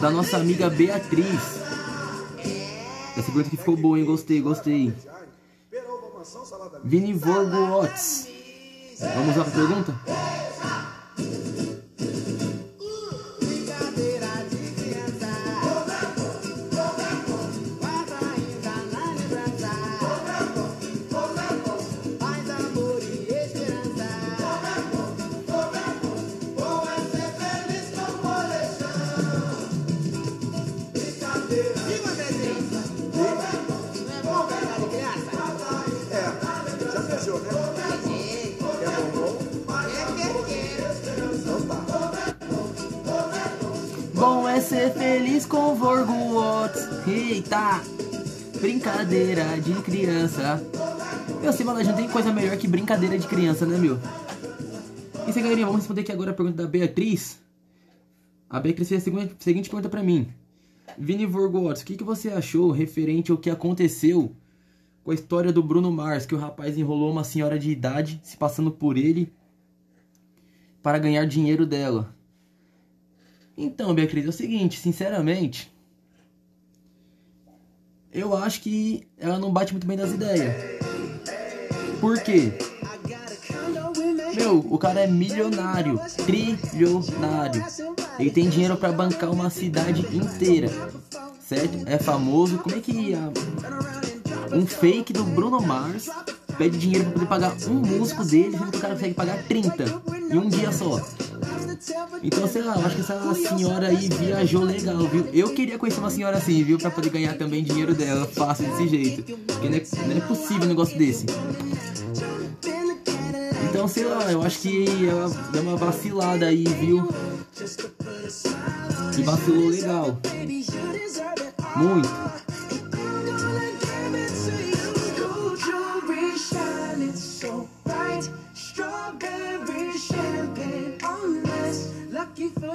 da nossa amiga Beatriz. Essa pergunta aqui ficou boa, hein? Gostei, gostei. Vini Vorgo Watts. Vamos lá pra pergunta? Feliz com Vorgo Watts. Eita! Brincadeira de criança. Meu, mano, não tem coisa melhor que brincadeira de criança, né, meu? E aí, galerinha, vamos responder aqui agora a pergunta da Beatriz. A Beatriz fez a seguinte, seguinte pergunta pra mim. Vini Vorgo Watts, o que, que você achou referente ao que aconteceu com a história do Bruno Mars, que o rapaz enrolou uma senhora de idade se passando por ele para ganhar dinheiro dela? Então, Beatriz, é o seguinte, sinceramente, eu acho que ela não bate muito bem das ideias. Por quê? Meu, o cara é milionário, trilionário. Ele tem dinheiro pra bancar uma cidade inteira, certo? É famoso. Como é que a- um fake do Bruno Mars pede dinheiro pra poder pagar um músico dele, sendo que o cara consegue pagar 30 em um dia só? Então, sei lá, eu acho que essa senhora aí viajou legal, viu? Eu queria conhecer uma senhora assim, viu? Pra poder ganhar também dinheiro dela, fácil desse jeito. Porque não é, não é possível um negócio desse. Então, sei lá, eu acho que ela deu uma vacilada aí, viu? E vacilou legal. Muito. Strawberry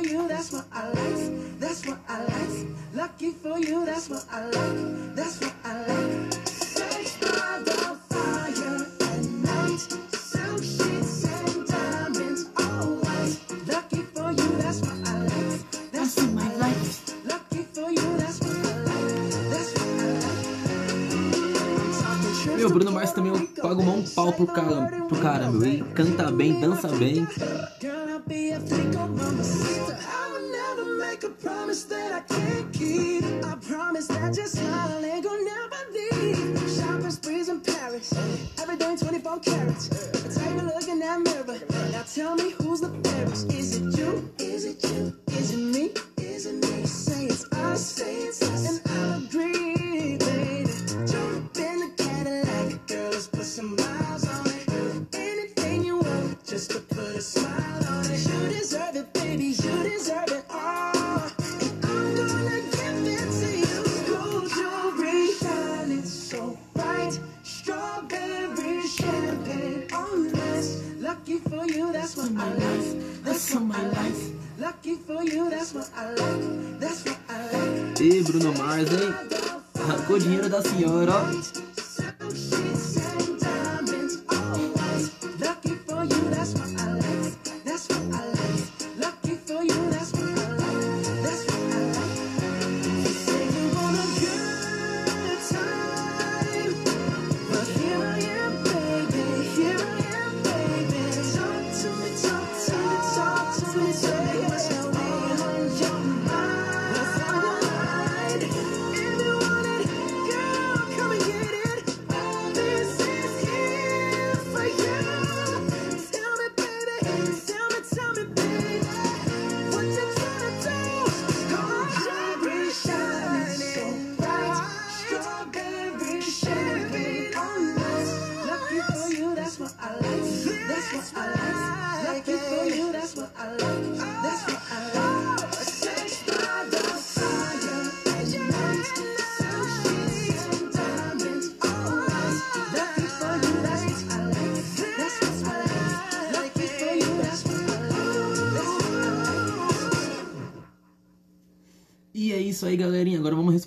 you, that's what I like. That's what I like. Lucky for you, that's what I like. That's what I like. Sex by the fire at night. Silk sheets and diamonds, all white. Lucky for you, that's what I like. That's what I like. Lucky for you, that's what I like. That's what I like. Meu, Bruno Mars também eu pago mão um pau pro cara, pro cara, meu. Ele canta bem, dança bem. just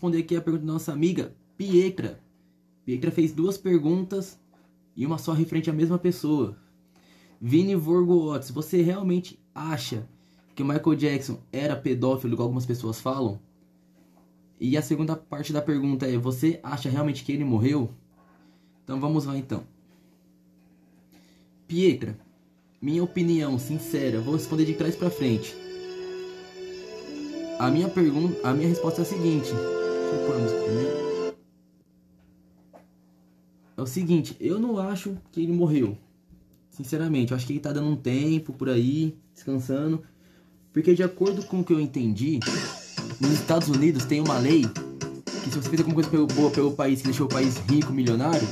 responder aqui a pergunta da nossa amiga Pietra. Pietra fez duas perguntas e uma só referente à mesma pessoa. Vini Vorgoots, você realmente acha que o Michael Jackson era pedófilo, igual algumas pessoas falam? E a segunda parte da pergunta é: você acha realmente que ele morreu? Então vamos lá então. Pietra, minha opinião sincera, vou responder de trás pra frente. A minha pergunta, a minha resposta é a seguinte. É o seguinte, eu não acho que ele morreu. Sinceramente, eu acho que ele tá dando um tempo por aí, descansando. Porque de acordo com o que eu entendi, nos Estados Unidos tem uma lei que se você fez alguma coisa pelo, boa pelo país que deixou o país rico, milionário,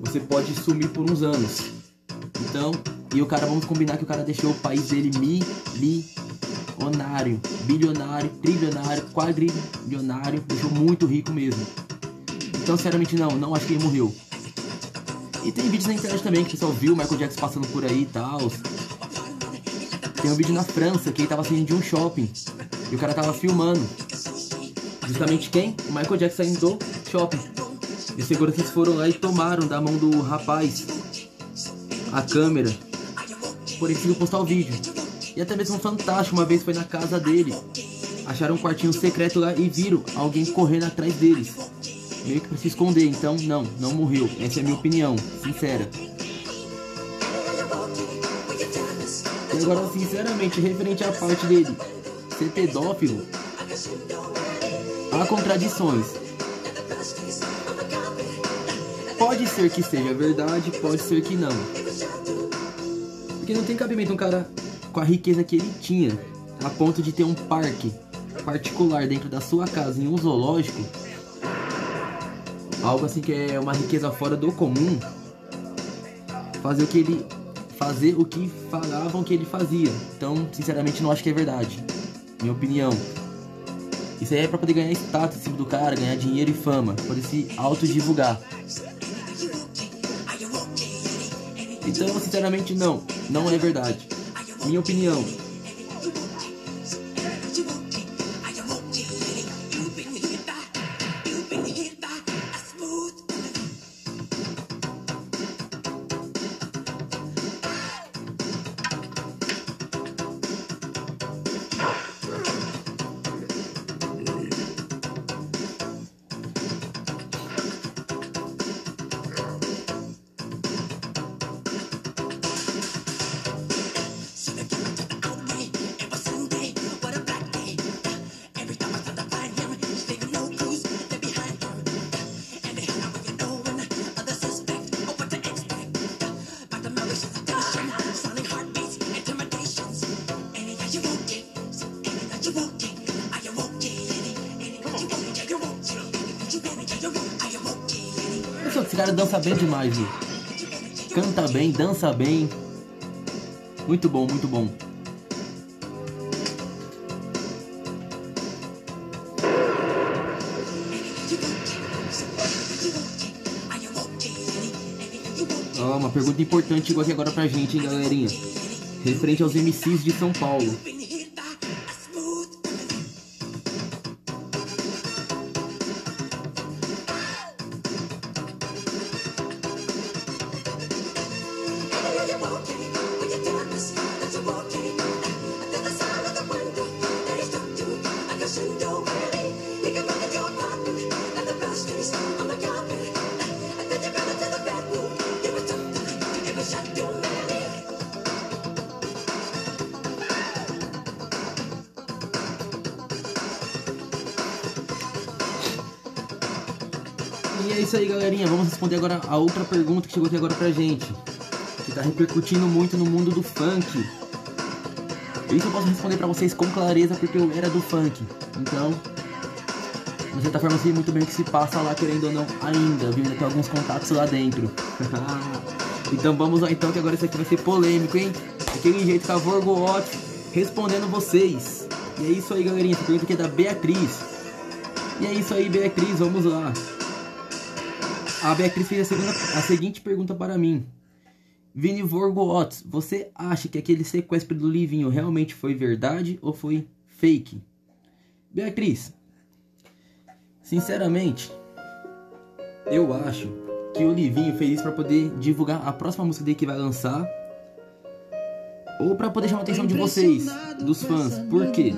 você pode sumir por uns anos. Então, e o cara, vamos combinar que o cara deixou o país dele milionário, bilionário, trilionário, quadrilionário, deixou muito rico mesmo. Então, sinceramente, não, não acho que ele morreu. E tem vídeos na internet também que o pessoal viu o Michael Jackson passando por aí e tal. Tem um vídeo na França que ele tava saindo de um shopping e o cara tava filmando. Justamente quem? O Michael Jackson saindo do shopping. E os seguranças foram lá e tomaram da mão do rapaz a câmera. Porém, conseguiu postar o vídeo. E até mesmo um fantástico, uma vez foi na casa dele. Acharam um quartinho secreto lá e viram alguém correndo atrás deles. Meio que pra se esconder, então não, não morreu. Essa é a minha opinião, sincera. E agora, sinceramente, referente à parte dele ser pedófilo, há contradições. Pode ser que seja verdade, pode ser que não. Porque não tem cabimento um cara com a riqueza que ele tinha, a ponto de ter um parque particular dentro da sua casa em um zoológico, algo assim que é uma riqueza fora do comum, fazer o que ele fazer o que falavam que ele fazia. Então, sinceramente, não acho que é verdade. Minha opinião. Isso aí é pra poder ganhar status em cima do cara, ganhar dinheiro e fama, poder se autodivulgar. Então, sinceramente, não. Não é verdade. Minha opinião. Dança bem. Muito bom, muito bom. Ó, uma pergunta importante chegou aqui agora pra gente, hein, galerinha. Referente aos MCs de São Paulo. Responder agora a outra pergunta que chegou aqui agora pra gente. Que tá repercutindo muito no mundo do funk. Isso eu posso responder pra vocês com clareza porque eu era do funk. Então, de certa forma, sei muito bem o que se passa lá, querendo ou não, ainda. Viu? Ainda tem alguns contatos lá dentro. então vamos lá então, que agora isso aqui vai ser polêmico, hein? Daquele jeito com a Vorgoot respondendo vocês. E é isso aí, galerinha. Essa pergunta aqui é da Beatriz. E é isso aí, Beatriz. Vamos lá. A Beatriz fez a, segunda, a seguinte pergunta para mim. Vini Vorgoot, você acha que aquele sequestro do Livinho realmente foi verdade ou foi fake? Beatriz, sinceramente, eu acho que o Livinho fez isso para poder divulgar a próxima música dele que vai lançar ou para poder chamar a atenção de vocês, dos fãs. Por quê?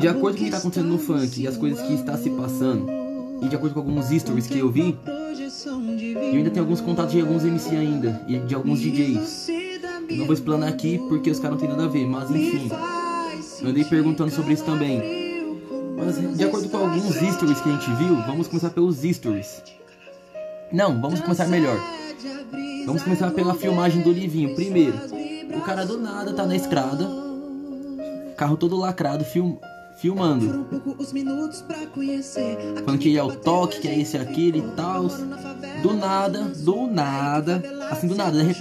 De acordo com o que está acontecendo no funk e as coisas que está se passando, e de acordo com alguns stories que eu vi, eu ainda tenho alguns contatos de alguns MC ainda e de alguns DJs. Eu não vou explanar aqui porque os caras não tem nada a ver, mas enfim. Eu andei perguntando sobre isso também. Mas de acordo com alguns stories que a gente viu, vamos começar pelos stories. Não, vamos começar melhor. Vamos começar pela filmagem do Livinho. Primeiro, o cara do nada tá na estrada, carro todo lacrado, film, filmando. Falando que é o toque, que é esse aquele e tal. Do nada, do nada, assim do nada, né?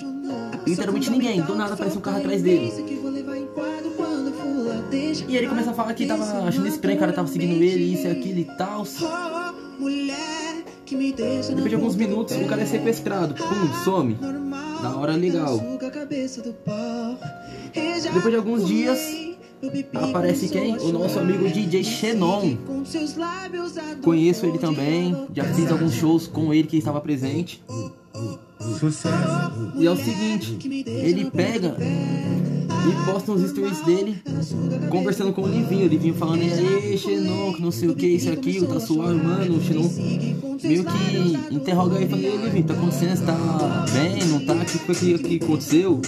literalmente ninguém, do nada aparece um carro atrás dele. E ele começa a falar que tava achando estranho, o cara tava seguindo ele, isso e aquilo e tal. Depois de alguns minutos, o cara é sequestrado, pum, some. Da hora legal. Depois de alguns dias, aparece quem? O nosso amigo DJ Xenon. Conheço ele também, já fiz alguns shows com ele que estava presente. E é o seguinte, ele pega e posta uns stories dele conversando com o Livinho. O Livinho falando, e aí, Xenon, que não sei o que, isso aqui, tá suave, mano. O Xenon meio que interroga ele, falando, e aí, Livinho, tá acontecendo? Você tá bem? Não tá? O que foi que, que aconteceu?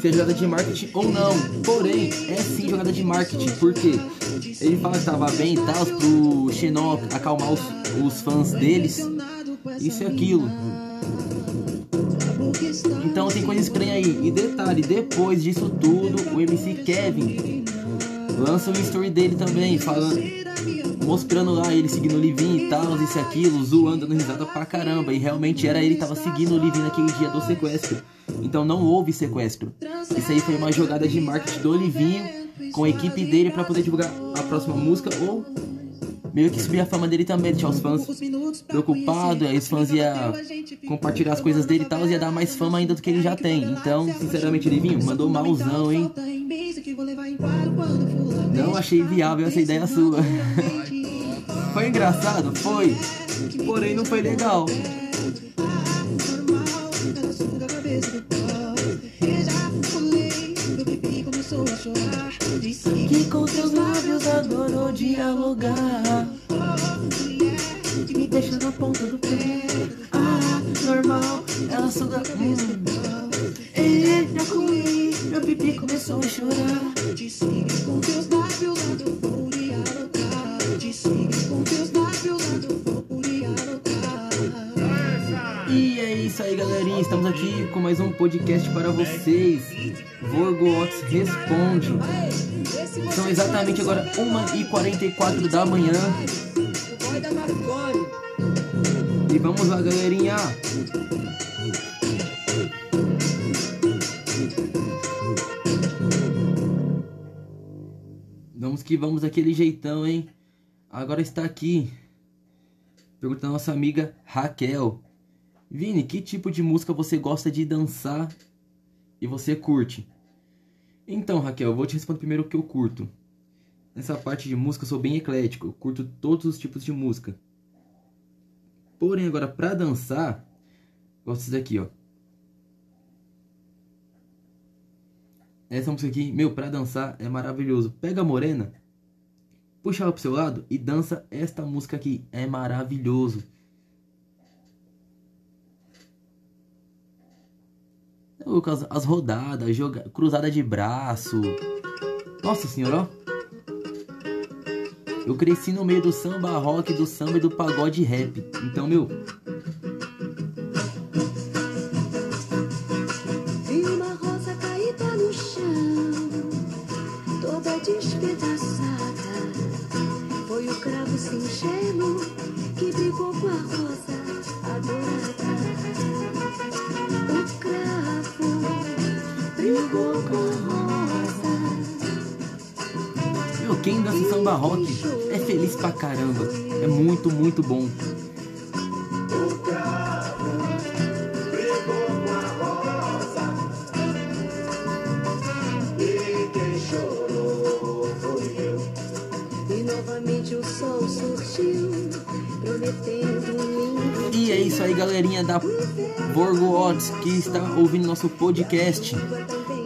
Se é jogada de marketing ou não. Porém, é sim jogada de marketing, porque ele fala que tava bem e tal, pro Xenon acalmar os, os fãs deles. Isso e aquilo. Então tem coisa estranha aí. E detalhe, depois disso tudo, o MC Kevin lança o story dele também, falando, mostrando lá ele seguindo o Livinho e tal, isso e aquilo, zoando, dando risada pra caramba. E realmente era ele que tava seguindo o Livinho naquele dia do sequestro. Então não houve sequestro. Isso aí foi uma jogada de marketing do Livinho com a equipe dele para poder divulgar a próxima música ou meio que subir a fama dele também, deixar os fãs preocupados, aí os fãs iam compartilhar as coisas dele e tal, ia dar mais fama ainda do que ele já tem. Então, sinceramente, Livinho, mandou malzão, hein? Não achei viável essa ideia sua. foi engraçado? Foi. Porém, não foi legal. Que com seus lábios adorou dialogar. Que me deixa na ponta do pé. Ah, normal, ela suga. Hum. Ele já comi, meu pipi começou a chorar. Com teus lábios adorou dialogar. Com teus lábios adorou dialogar. Isso aí, galerinha. Estamos aqui com mais um podcast para vocês. Vorgo Ox Responde. São exatamente agora 1h44 da manhã. E vamos lá, galerinha. Vamos que vamos daquele jeitão, hein? Agora está aqui. Pergunta da nossa amiga Raquel. Vini, que tipo de música você gosta de dançar e você curte? Então, Raquel, eu vou te responder primeiro o que eu curto. Nessa parte de música eu sou bem eclético, eu curto todos os tipos de música. Porém, agora pra dançar, gosto disso daqui, ó. Essa música aqui, meu, pra dançar é maravilhoso. Pega a morena, puxa ela pro seu lado e dança esta música aqui. É maravilhoso. As, as rodadas, joga, cruzada de braço. Nossa senhora, ó. Eu cresci no meio do samba rock, do samba e do pagode rap. Então, meu. Vi uma rosa caída no chão, toda despedaçada. Foi o cravo singelo que brigou com a rosa Meu, quem dança samba rock é feliz pra caramba. É muito, muito bom. E é isso aí, galerinha da Borgo Odds que está ouvindo nosso podcast.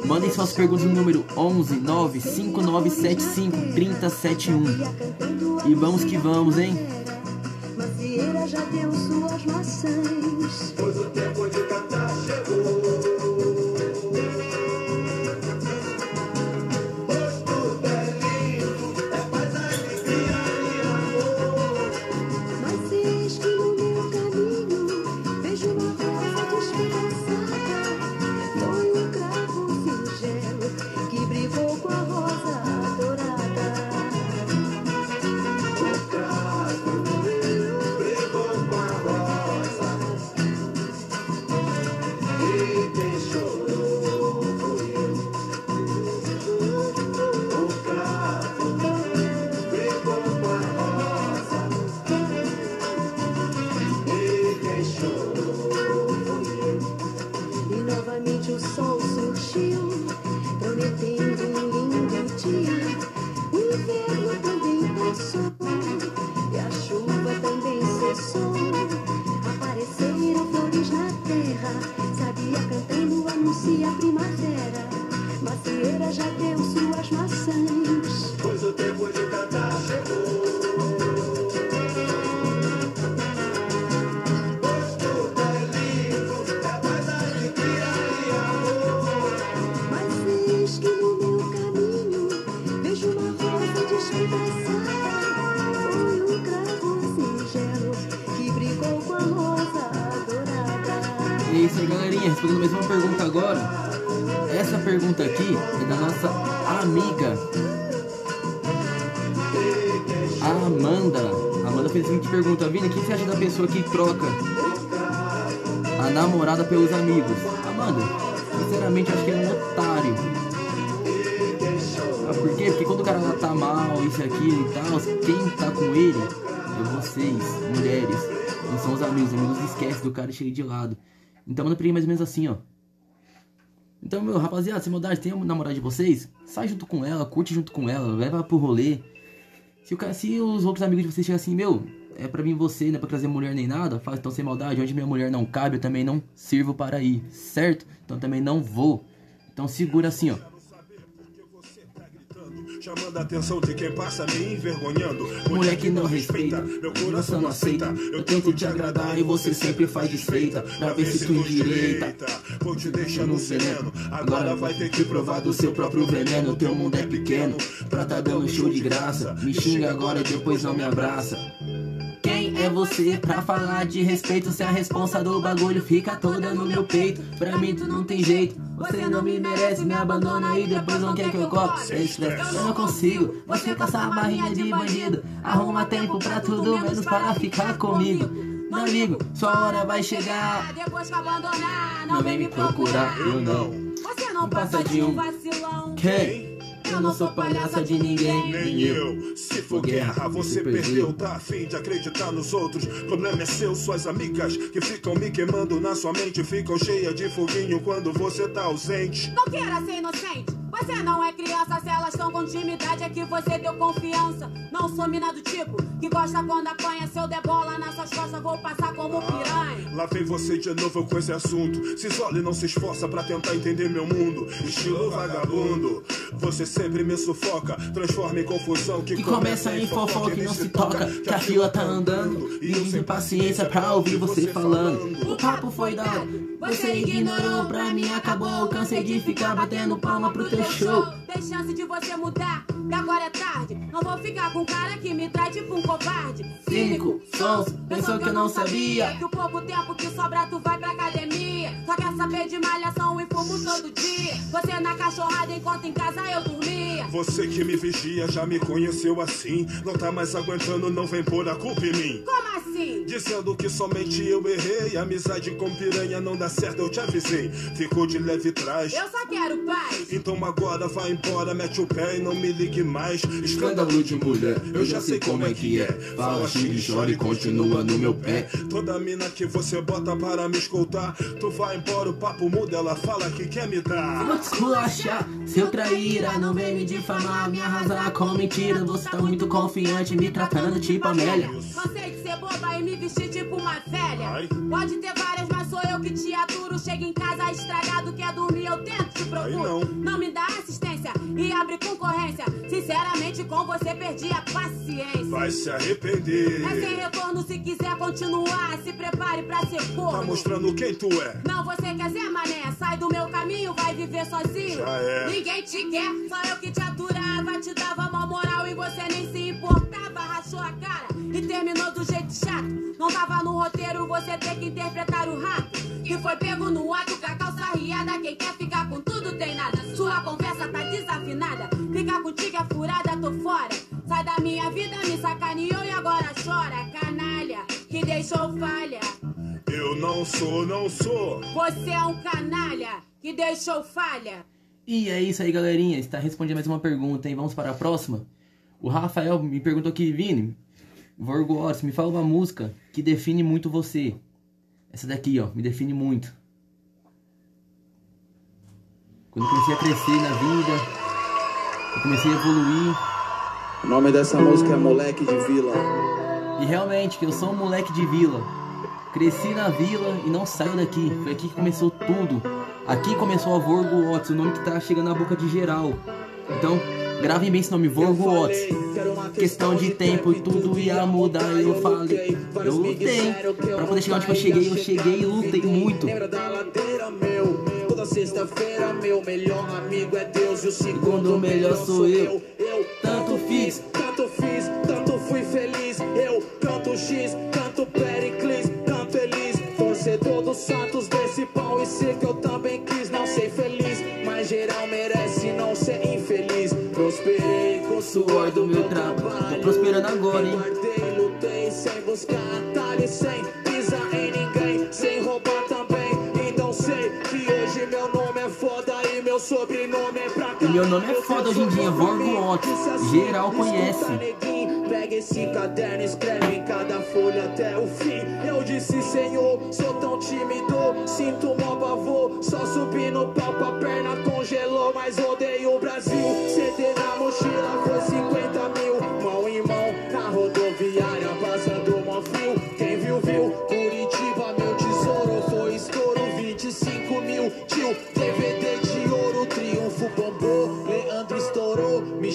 Mandem suas perguntas no número 11 95975 3071. E vamos que vamos, hein? Macieira já deu suas maçãs. Pois o tempo de pessoa que troca a namorada pelos amigos? Amanda, sinceramente, acho que é um otário. Ah, por quê? Porque quando o cara tá mal, isso aquilo e tal, quem tá com ele é vocês, mulheres. Não são os amigos. Os amigos esquecem do cara e chega de lado. Então, manda pra ele mais ou menos assim, ó. Então, meu, rapaziada, se maldade, tem uma namorada de vocês, sai junto com ela, curte junto com ela, leva ela pro rolê. Se, o cara, se os outros amigos de vocês chegam assim, meu, é pra vir você, não é pra trazer mulher nem nada, fala então sem maldade, onde minha mulher não cabe, eu também não sirvo para ir, certo? Então também não vou. Então segura assim, ó. Chamando a atenção de quem passa me envergonhando. Mulher que não respeita, meu coração não aceita. Eu tento te agradar e você sempre faz desfeita. Pra ver se tu endireita. Vou te deixar no sereno. Agora vai ter que provar do seu próprio veneno. Teu mundo é pequeno, pra tá dando show de graça. Me xinga agora e depois não me abraça. É você pra falar de respeito. Se a responsa do bagulho fica toda no meu peito. Pra mim tu não tem jeito. Você não me merece, me abandona e depois não quer que eu. Sem estresse, eu não consigo. Você com essa barrinha de bandido. Arruma tempo pra tudo, menos para ficar comigo. Não ligo, sua hora vai chegar. Depois que abandonar, Não vem me procurar, eu não. Você não passa de um vacilão. Quem? Eu não sou palhaça de ninguém. Nem eu. Se for guerra, você perdeu. Tá afim de acreditar nos outros. Problema é seu, suas amigas que ficam me queimando na sua mente. Ficam cheias de foguinho quando você tá ausente. Não queira ser inocente. Você não é criança, se elas estão com intimidade é que você deu confiança. Não sou mina do tipo que gosta quando apanha. Se eu der bola nas suas costas, vou passar como piranha. Lá vem você de novo com esse assunto. Se isole e não se esforça pra tentar entender meu mundo. Estilo vagabundo. Você sempre me sufoca. Transforma em confusão que, Que começa em fofoca e não se toca. Que a fila tá andando. E eu sem paciência pra ouvir você falando. O papo foi dado. Você ignorou, pra mim acabou. Cansei de ficar batendo palma pro teu show. Tem chance de você mudar, que agora é tarde. Não vou ficar com um cara que me traz tipo um covarde. Cínico, sonso, pensou que eu não sabia. Que o pouco tempo que sobra tu vai pra academia. Só quer saber de malhação e fumo todo dia. Você na cachorrada enquanto em casa eu dormia. Você que me vigia já me conheceu assim. Não tá mais aguentando, não vem pôr a culpa em mim. Como assim? Dizendo que somente eu errei. Amizade com piranha não dá certo, eu te avisei. Ficou de leve trás. Eu só quero paz. Então agora vai embora, mete o pé e não me ligue mais. Escândalo de mulher, eu já sei como é que é. Fala, xinga e chora e continua no meu pé. Toda mina que você bota para me escutar, tu vai embora, o papo muda, ela fala que quer me dar. Vou te esculachar, seu traíra, não vem me difamar, me arrasar com mentira. Você tá muito confiante, me tratando tipo Amélia. Cansei de ser boba e me vestir tipo uma velha. Pode ter várias, mas sou eu que te aturo. Chega em casa estragado, quer dormir, eu tento te procuro. Não. me dá assistência e abre concorrência. Sinceramente, com você perdi a paciência. Vai se arrepender. É sem retorno se quiser continuar. Se prepare pra ser corno. Tá mostrando quem tu é. Não, você quer ser mané. Sai do meu caminho, vai viver sozinho. Já é. Ninguém te quer, só eu que te aturava. Te dava uma moral e você nem se importava. Rachou a cara e terminou do jeito chato. Não tava no roteiro, você tem que interpretar o rato. Que foi pego no ato com a calça riada. Quem quer ficar com tudo tem nada. Sua conversa tá desafinada. Ficar contigo é furada, tô fora. Sai da minha vida, me sacaneou e agora chora. Canalha, que deixou falha. Eu não sou, não sou. Você é um canalha que deixou falha. E é isso aí, galerinha. Está respondendo mais uma pergunta, hein? Vamos para a próxima. O Rafael me perguntou aqui, Vini, Vorgo Otis, me fala uma música que define muito você. Essa daqui, ó, me define muito. Quando eu comecei a crescer na vida, eu comecei a evoluir. O nome dessa música é Moleque de Vila. E realmente, que eu sou um moleque de vila. Cresci na vila e não saio daqui. Foi aqui que começou tudo. Aqui começou a Vorgo Otis, o nome que tá chegando na boca de geral. Então, gravem bem esse nome, Vorgo Otis. Questão de tempo e tudo ia mudar. Eu falei, eu lutei. Pra poder chegar onde eu cheguei, eu cheguei e lutei muito. Sexta-feira, meu melhor amigo é Deus e o Segundo melhor sou eu. Eu tanto fiz, tanto fiz, tanto fui feliz. Eu canto X, canto Pericles, canto Elis. Torcedor dos Santos desse pão e sei que eu também quis não ser feliz. Mas geral merece não ser infeliz. Prosperei com o suor do meu trabalho. Tô prosperando agora, hein? Guardei, lutei sem buscar atalho, sem pisar em ninguém, sem roubar meu sobrenome é pra cá. Meu nome é foda hoje em dia, Vorgo Otis. Geral conhece. Pega esse caderno, escreve em cada folha até o fim. Eu disse, Senhor, sou tão tímido, sinto mó pavor. Só subi no palco, a perna congelou, mas odeio o Brasil. CD na mochila foi 50 mil,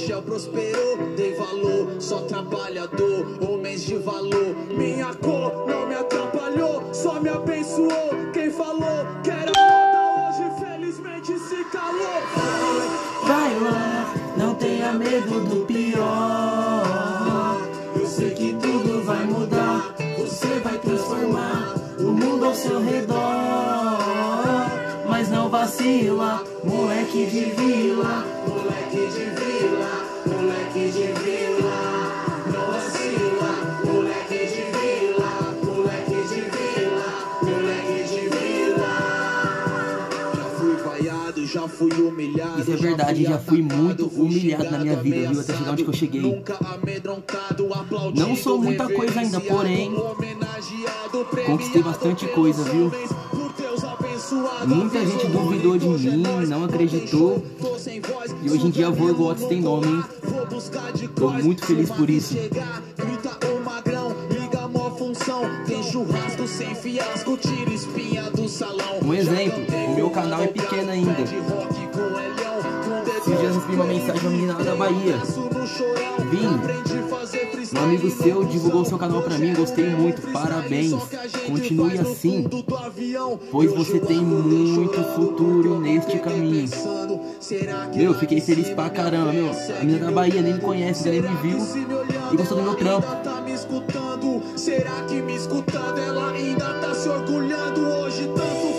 Michel prosperou, dei valor, só trabalhador, homens de valor. Minha cor não me atrapalhou, só me abençoou. Quem falou que era hoje, felizmente se calou. Vai lá, não tenha medo do pior. Eu sei que tudo vai mudar. Você vai transformar o mundo ao seu redor. Mas não vacila, moleque de vila. Moleque de vila, moleque de vila. Não vacila, moleque de vila. Moleque de vila, moleque de vila. Já fui vaiado, já fui humilhado. Isso é verdade, já fui muito humilhado na minha vida, viu? Até chegar onde que eu cheguei. Nunca amedrontado, aplaudido, Não sou muita coisa ainda, porém conquistei bastante coisa, viu? Muita gente duvidou de mim, não acreditou. E hoje em dia a Vorgots tem nome, hein? Tô muito feliz por isso. Grita o magrão, liga a mó função. Tem churrasco sem fiasco, tira espinha do salão. Um exemplo, o meu canal é pequeno ainda. Dias recebi uma mensagem uma menina lá da Bahia. Vim, um amigo seu divulgou seu canal pra mim, gostei muito, parabéns. Continue assim, pois você tem muito futuro neste caminho. Meu, fiquei feliz pra caramba, meu. A menina da Bahia nem me conhece, nem me viu e gostou do meu trampo. Será que me escutando ela ainda tá se orgulhando? Hoje tanto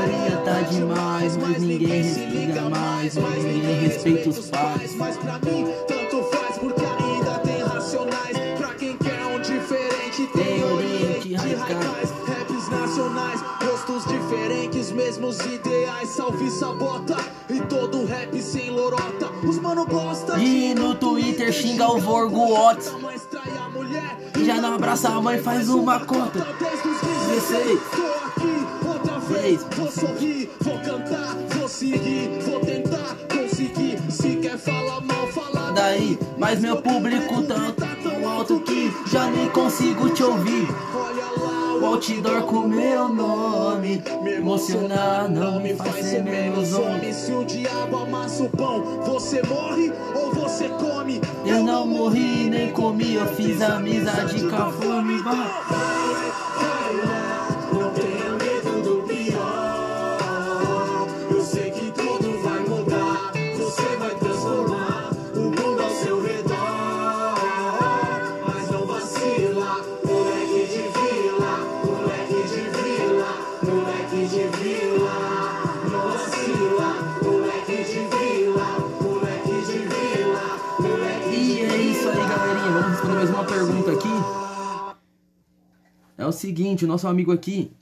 faz. Putaria tá demais, mas ninguém respira mais, mas ninguém respeita os pais. Mas pra mim, tanto faz, porque ainda tem racionais. Pra quem quer um diferente, tem oriente radicais. Raps nacionais, rostos diferentes, mesmos ideais. Salve sabota e todo rap sem lorota. Os mano gosta E no Twitter xinga o Vorgo Otis. Já não abraça a mãe, faz uma conta. 16. Vez. Vou sorrir, vou cantar, vou seguir, vou tentar conseguir. Se quer falar mal, fala Daí, mas meu público tá tão alto que já nem consigo te ouvir. O outdoor com meu nome Me emocionar não me faz ser menos homem Se o diabo amassa o pão, você morre ou você come? Eu não morri nem comi, eu fiz amizade com a fome. O seguinte, o nosso amigo aqui,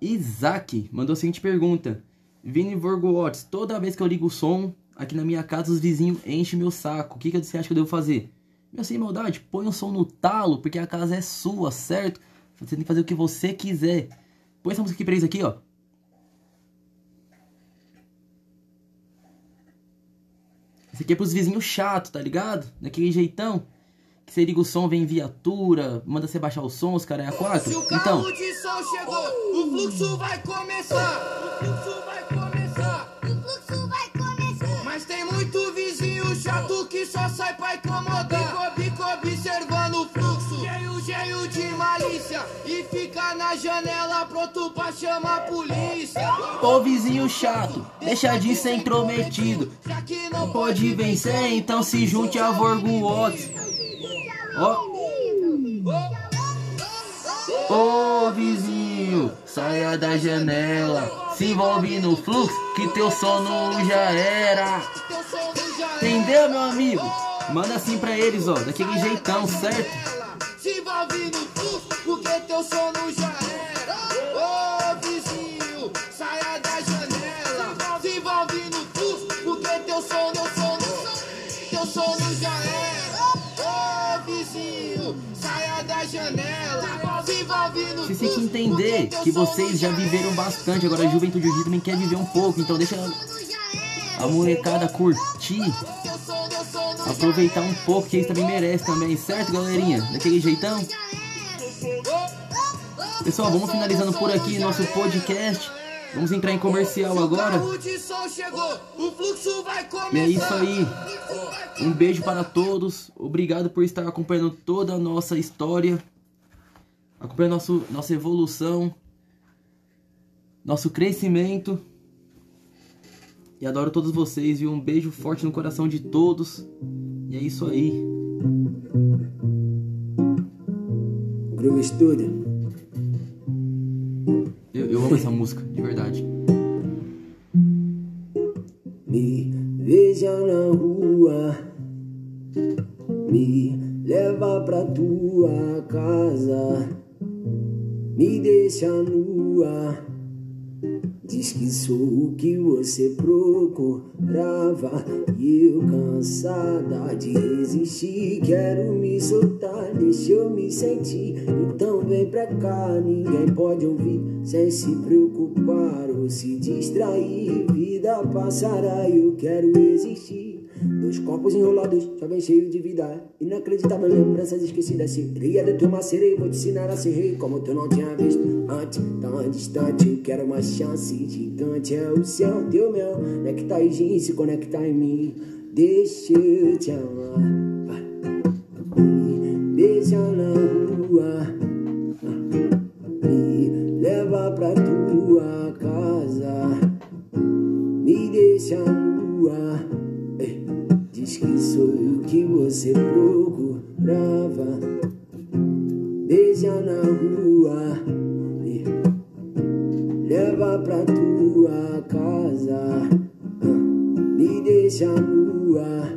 Isaac, mandou a seguinte pergunta. Vini Vorgotes, toda vez que eu ligo o som, aqui na minha casa os vizinhos enchem meu saco. O que, que você acha que eu devo fazer? Meu, sem maldade, põe o som no talo, porque a casa é sua, certo? Você tem que fazer o que você quiser. Põe essa música aqui pra eles aqui, ó. Esse aqui é pros vizinhos chatos, tá ligado? Daquele jeitão. Que você liga o som, vem viatura, manda você baixar o som, os caras é a quatro. Se o Então, carro de som chegou, o fluxo vai começar. O fluxo vai começar. O fluxo vai começar. Mas tem muito vizinho chato que só sai pra incomodar. Bico, bico observando o fluxo. Cheio, cheio de malícia. E fica na janela pronto pra chamar a polícia. ô vizinho chato, deixa de ser intrometido. Não pode vencer, então se junte a Vorgo Otis. Ô vizinho, saia da janela. Se envolve no fluxo, que teu sono já era. Entendeu, meu amigo? Manda assim pra eles, ó, daquele jeitão, certo? Se envolve no fluxo, porque teu sono já era. Entender que vocês já viveram bastante. Agora a juventude hoje também quer viver um pouco. Então deixa a molecada curtir. Aproveitar um pouco, que eles também merecem também, certo, galerinha? Daquele jeitão? Pessoal, vamos finalizando por aqui nosso podcast. Vamos entrar em comercial agora. E é isso aí. Um beijo para todos. Obrigado por estar acompanhando toda a nossa história. Acompanhando nosso, nossa evolução. Nosso crescimento. E adoro todos vocês. E um beijo forte no coração de todos. E é isso aí. Groove Studio. Eu, eu amo essa música, de verdade. Me veja na rua, me leva pra tua casa, me deixa nua. Diz que sou o que você procurava. E eu cansada de resistir Quero me soltar, deixa eu me sentir. Então vem pra cá, ninguém pode ouvir. Sem se preocupar ou se distrair Vida passará, eu quero existir. Dois copos enrolados, já vem cheio de vida. Inacreditável lembranças esquecidas. Sereia de turma sereia, vou te ensinar a ser rei Como tu não tinha visto antes. Tão distante, eu quero uma chance Gigante é o céu, teu mel Nectarzinho se conectar em mim. Deixa eu te amar. Beija na rua. Me leva pra tua casa. Me deixa nua. Diz que sou o que você procurava. Beija na rua tua casa Me deixa nua.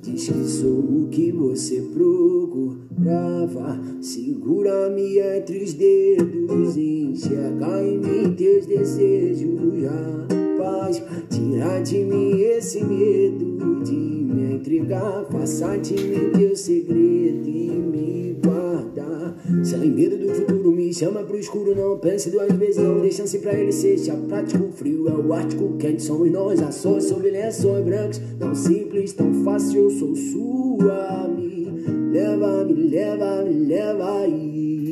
Diz que sou o que você procurava. Segura-me entre os dedos Enxerga em mim teus desejos Rapaz, tira de mim esse medo De me entregar. Faça de mim teu segredo E me guardar Sem medo do futuro me chama pro escuro Não pense duas vezes, não chance pra ele Seja prático, frio é o ártico Quente somos nós, ações sobre lençóis brancos. Tão simples, tão fácil, sou sua Me leva, me leva, me leva aí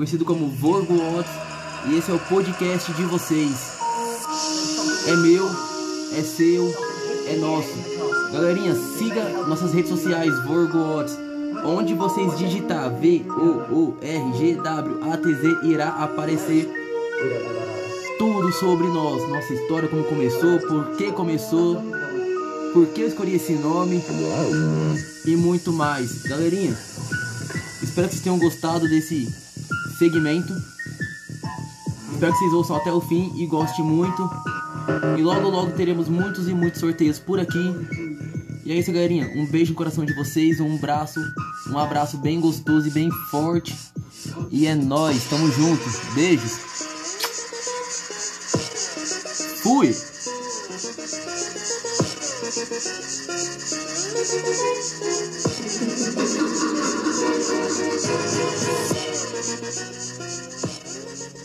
conhecido como Vorgo e esse é o podcast de vocês. É meu, é seu, é nosso. Galerinha, siga nossas redes sociais Vorgo. Onde vocês digitar V-O-O-R-G-W-A-T-Z irá aparecer tudo sobre nós, nossa história, como começou, por que começou, por que eu escolhi esse nome e muito mais. Galerinha, espero que vocês tenham gostado desse segmento. Espero que vocês ouçam até o fim e gostem muito. E logo logo teremos muitos e muitos sorteios por aqui. E é isso, galerinha. Um beijo no coração de vocês, um abraço, um abraço bem gostoso e bem forte. E é nóis, tamo juntos. Beijos. Fui! Thank you.